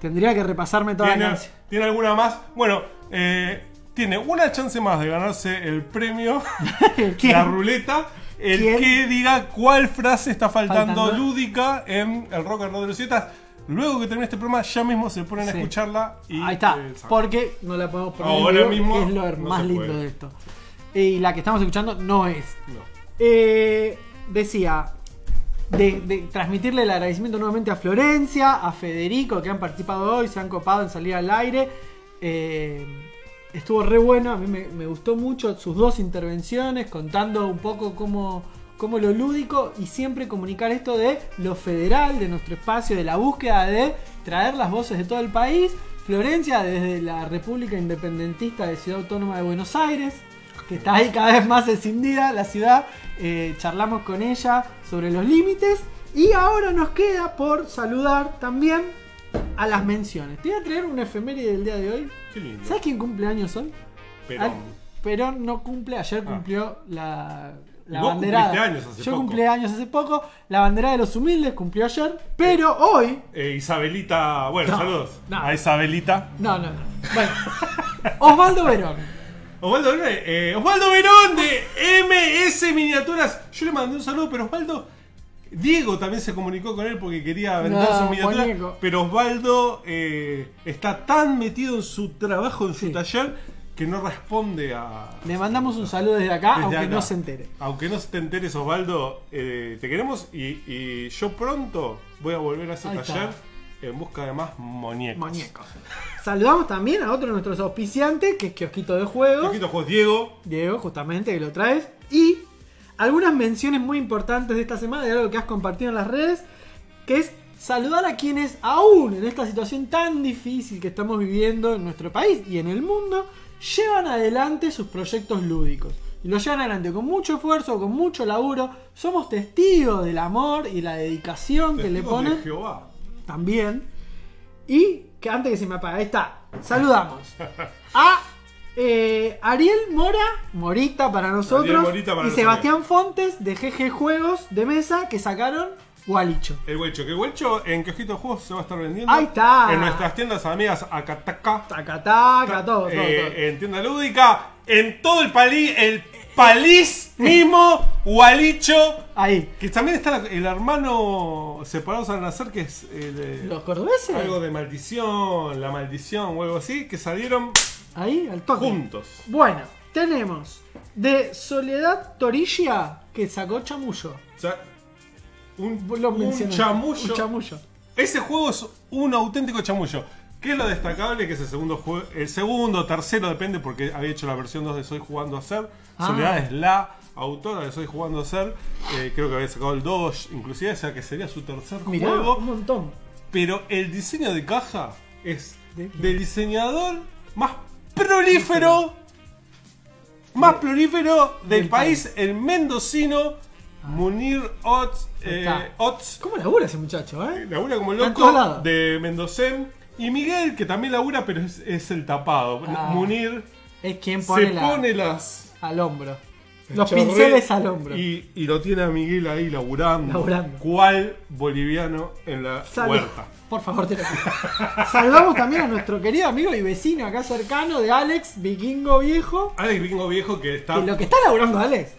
Tendría que repasarme toda la ¿Tiene, canción. ¿Tiene alguna más? Bueno, eh, tiene una chance más de ganarse el premio, <laughs> la ruleta. El ¿Quién? que diga cuál frase está faltando, Faltando. lúdica en el rock and roll de. Luego que termine este programa, ya mismo se ponen Sí. a escucharla y. Ahí está. eh. Porque no la podemos poner en Ahora mismo que es lo no más lindo puede. de esto. Y la que estamos escuchando no es. No. Eh, decía, de, transmitirle el agradecimiento nuevamente a Florencia, a Federico, que han participado hoy, se han copado en salir al aire. Eh, estuvo re bueno, a mí me, me gustó mucho sus dos intervenciones, contando un poco cómo, cómo lo lúdico y siempre comunicar esto de lo federal, de nuestro espacio, de la búsqueda de traer las voces de todo el país. Florencia, desde la República Independentista de Ciudad Autónoma de Buenos Aires, que está ahí cada vez más escindida la ciudad. Eh, charlamos con ella sobre los límites. Y ahora nos queda por saludar también a las menciones. Te voy a traer una efeméride del día de hoy. Qué lindo. ¿Sabes quién cumple años hoy? Perón. Al- Perón no cumple, ayer Ah. cumplió la, la vos años hace Yo poco. cumplí años hace poco. La bandera de los humildes cumplió ayer. Pero hoy. Eh, Isabelita, bueno, No, saludos no. a Isabelita. No, no, no. Bueno. <laughs> Osvaldo Verón. Osvaldo Verón, eh, Osvaldo Verón de MS Miniaturas. Yo le mandé un saludo, pero Osvaldo. Diego también se comunicó con él porque quería vender No, su miniatura. Pero Osvaldo eh, está tan metido en su trabajo, en su taller, que no responde a. Le mandamos un saludo desde acá, Desde aunque acá. no se entere. Aunque no te enteres, Osvaldo, eh, te queremos y, y yo pronto voy a volver a ese Ahí está. En busca de más muñecos. Muñecos. Saludamos también a otro de nuestros auspiciantes, que es Kiosquito de Juegos. Kiosquito Juegos Diego. Diego, justamente, que lo traes. Y algunas menciones muy importantes de esta semana, de algo que has compartido en las redes, que es saludar a quienes aún en esta situación tan difícil que estamos viviendo en nuestro país y en el mundo, llevan adelante sus proyectos lúdicos. Y lo llevan adelante con mucho esfuerzo, con mucho laburo. Somos testigos del amor y la dedicación que le Testigos de ponen. Jehová. También. Y que antes que se me apague, ahí está. Saludamos a eh, Ariel Mora, Morita para nosotros. Ariel Morita para y nosotros. Sebastián Fontes de GG Juegos de Mesa que sacaron Gualicho. El huecho, que huecho en Quejito de Juegos se va a estar vendiendo. Ahí está. En nuestras tiendas amigas Acataca. Tacataca, todo, todo, eh, todo. En tienda lúdica. En todo el palí, el palís mismo, Gualicho. Ahí. Que también está el hermano separados al nacer, que es eh, ¿Los cordobeses? algo de maldición, la maldición o algo así, que salieron Ahí, al toque. juntos. Bueno, tenemos de Soledad Torilla que sacó Chamullo. O sea, un, un chamullo. Un chamullo. Ese juego es un auténtico chamullo. ¿Qué es lo destacable? Que es el segundo juego, el segundo, tercero, depende, porque había hecho la versión 2 de Soy Jugando a Ser. Ah. Soledad es la autora de Soy Jugando a Ser. Eh, creo que había sacado el 2, inclusive, o sea que sería su tercer Mirá, juego. un montón. Pero el diseño de caja es del diseñador más prolífero, más prolífero del Del país, el mendocino Munir Ots. eh. Ots ¿Cómo labura ese muchacho, eh? labura como loco de Mendocén. Y Miguel, que también labura, pero es, es el tapado. Ah. Munir Es quien pone, se la- pone las. al hombro. Los pinceles al hombro. Y, y lo tiene a Miguel ahí laburando. Laburando. ¿Cuál boliviano en la Salud. huerta? Por favor, te lo pido. <laughs> Saludamos también a nuestro querido amigo y vecino acá cercano de Alex, vikingo viejo. Alex Bingo Viejo que está. Que lo que está laburando Alex.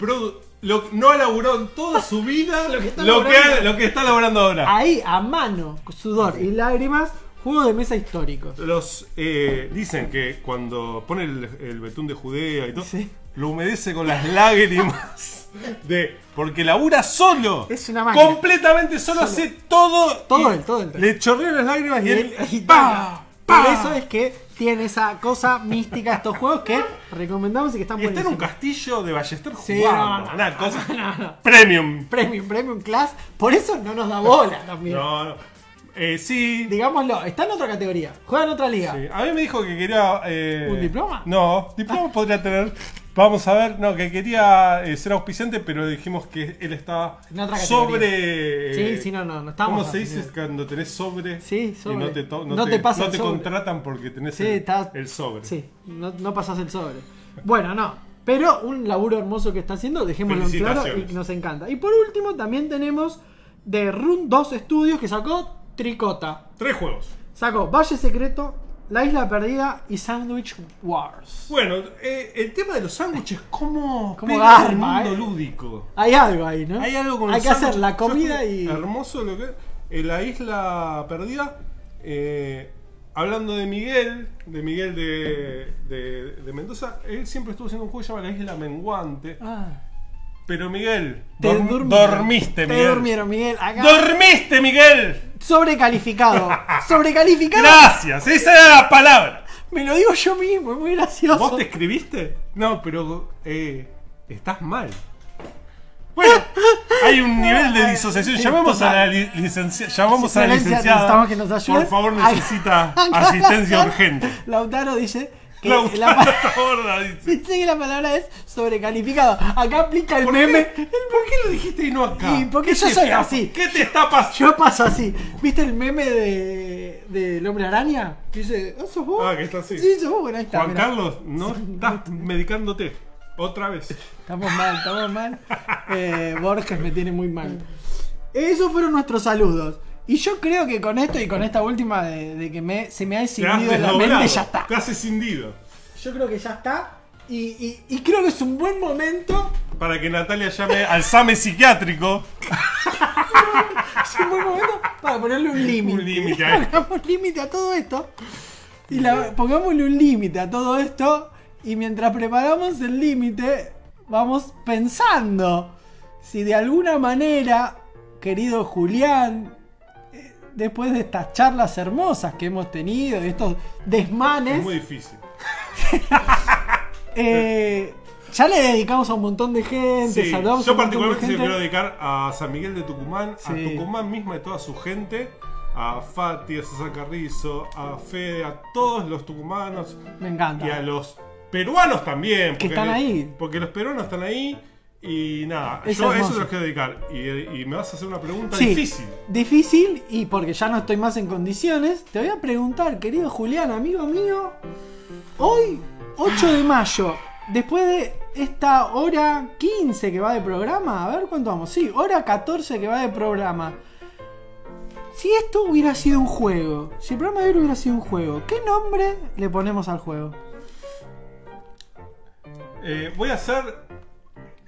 lo- no ha laburado en toda su <laughs> vida Lo que está lo, que laburando. ha- lo que está laburando ahora. Ahí, a mano, sudor y lágrimas, juegos de mesa históricos. Los eh, dicen que cuando pone el, el betún de Judea y todo, lo humedece con las lágrimas de porque labura solo. Es una máquina. Completamente solo, Solo. hace todo. Todo él, todo él. Le chorrean las lágrimas y, Y él. y ¡pa! Por ¡pa! eso es que tiene esa cosa mística estos juegos que recomendamos y que están Y está en un castillo de Ballester Sí, jugando. no, no, una cosa. no. Premium. Premium, Premium Class. Por eso no nos da bola también. No, no. Eh, sí. Digámoslo, está en otra categoría. Juega en otra liga. Sí, A mí me dijo que quería. eh, ¿Un diploma? No, diploma podría tener. Vamos a ver, no, que quería eh, ser auspiciante, pero dijimos que él estaba En otra categoría. sobre. Sí, sí, no, no, no estamos ¿Cómo se dice cuando tenés sobre? Sí, sobre. Y no te, no No te, te pasa no el te sobre. contratan porque tenés Sí, el, está- el sobre. Sí, no, no pasas el sobre. Bueno, no. Pero un laburo hermoso que está haciendo, dejémoslo en claro y nos encanta. Y por último, también tenemos de Run 2 Studios que sacó Tricota. Tres juegos. Sacó Valle Secreto, La Isla Perdida y Sandwich Wars. Bueno, eh, el tema de los sándwiches, ¿cómo, Cómo pega el garpa, mundo eh. lúdico? Hay algo ahí, ¿no? Hay algo con Hay los que hacer la comida y. Hermoso lo que En la isla perdida. eh, hablando de Miguel, de Miguel de, de, de Mendoza, él siempre estuvo haciendo un juego llamado La Isla Menguante. Ah, Pero Miguel, te dorm- durmieron. dormiste, Te Miguel. durmieron, Miguel. Acá. ¡Dormiste, Miguel! Sobrecalificado. <laughs> Sobrecalificado. Gracias, esa era la palabra. Me lo digo yo mismo, es muy gracioso. ¿Vos te escribiste? No, pero eh, estás mal. Bueno, hay un nivel de disociación. Llamamos a la li- licencia- llamamos a la licenciada. necesitamos que nos ayuden. Por favor, necesita <laughs> asistencia urgente. Lautaro dice que la, Borda <laughs> dice. dice que la palabra es sobrecalificado. Acá aplica el ¿Por meme. qué? ¿Por qué lo dijiste y no acá? Y porque ¿Qué yo soy está- así. ¿Qué te está pasando? Yo paso así. ¿Viste el meme de del hombre araña? Que dice, ¿Ah, ¿sos vos? Ah, que está así. Sí, sos vos. Bueno, ahí está. Juan mirá. Carlos, no estás medicándote. Otra vez. Estamos mal, estamos mal. Eh, Borges me tiene muy mal. Esos fueron nuestros saludos. Y yo creo que con esto y con esta última de, de que me, se me ha escindido la mente, ya está. Te has escindido. Yo creo que ya está. Y, y- y creo que es un buen momento. Para que Natalia llame al SAME psiquiátrico. <laughs> Es un buen momento para ponerle un límite. Un límite a esto. Pongamos límite a todo esto. Y la- pongámosle un límite a todo esto. Y mientras preparamos el límite, vamos pensando si de alguna manera, querido Julián, eh, después de estas charlas hermosas que hemos tenido, de estos desmanes, Es muy difícil. <laughs> eh, ya le dedicamos a un montón de gente, Sí, saludamos a yo un de particularmente se lo gente. quiero dedicar a San Miguel de Tucumán, Sí. a Tucumán misma y toda su gente, a Fati, a César Carrizo, a Fede, a todos los tucumanos Me encanta. y a los peruanos también. Que están ahí. Porque los peruanos están ahí. Y nada, Es yo a eso hermoso. te los quiero dedicar. Y, y me vas a hacer una pregunta Sí, difícil. Difícil y porque ya no estoy más en condiciones, te voy a preguntar, querido Julián, amigo mío, hoy, 8 de mayo, después de esta hora 15 que va de programa, a ver cuánto vamos, sí, hora 14 que va de programa. Si esto hubiera sido un juego, si el programa de hoy hubiera sido un juego, ¿qué nombre le ponemos al juego? Eh, voy a hacer.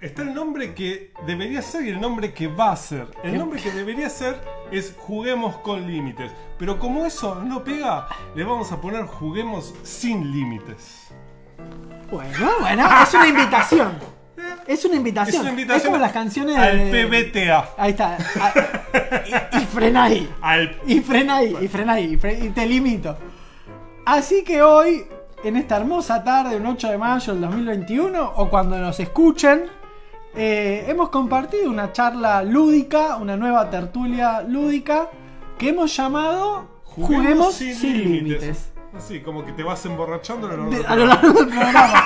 Está el nombre que debería ser y el nombre que va a ser. El ¿Qué? nombre que debería ser es Juguemos con Límites. Pero como eso no pega, le vamos a poner Juguemos sin Límites. Bueno, bueno, es una invitación. <laughs> Es una invitación. Es una invitación como las canciones al de- PBTA. Ahí está. Y, y frena ahí. Al Y frena ahí, y frena ahí, y, fre- y te limito. Así que hoy, en esta hermosa tarde, un 8 de mayo del 2021, o cuando nos escuchen, eh, hemos compartido una charla lúdica, una nueva tertulia lúdica, que hemos llamado Juguemos, sin, límites. Así, como que te vas emborrachando a lo largo De- a lo largo del programa.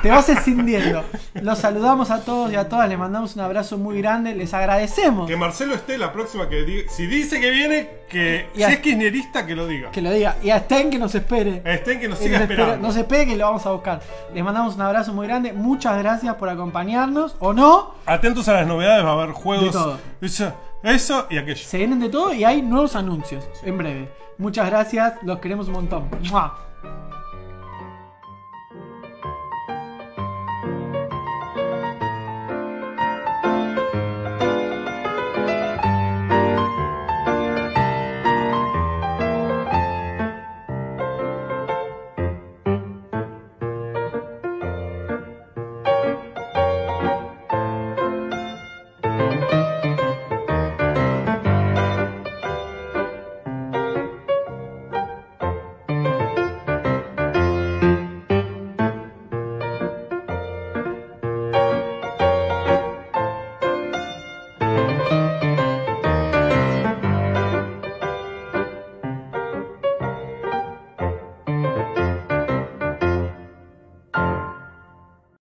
Te vas escindiendo. Los saludamos a todos y a todas, les mandamos un abrazo muy grande, les agradecemos Que Marcelo esté la próxima que diga. Si dice que viene, que Y si a- es kirchnerista, que lo diga. que lo diga. Y a Sten que nos espere. A Sten que nos siga nos espere- esperando. Nos espere que lo vamos a buscar. Les mandamos un abrazo muy grande. Muchas gracias por acompañarnos. O no, Atentos a las novedades, va a haber De juegos. todo. Eso, eso y aquello. se vienen de todo y hay nuevos anuncios en breve. Muchas gracias, los queremos un montón.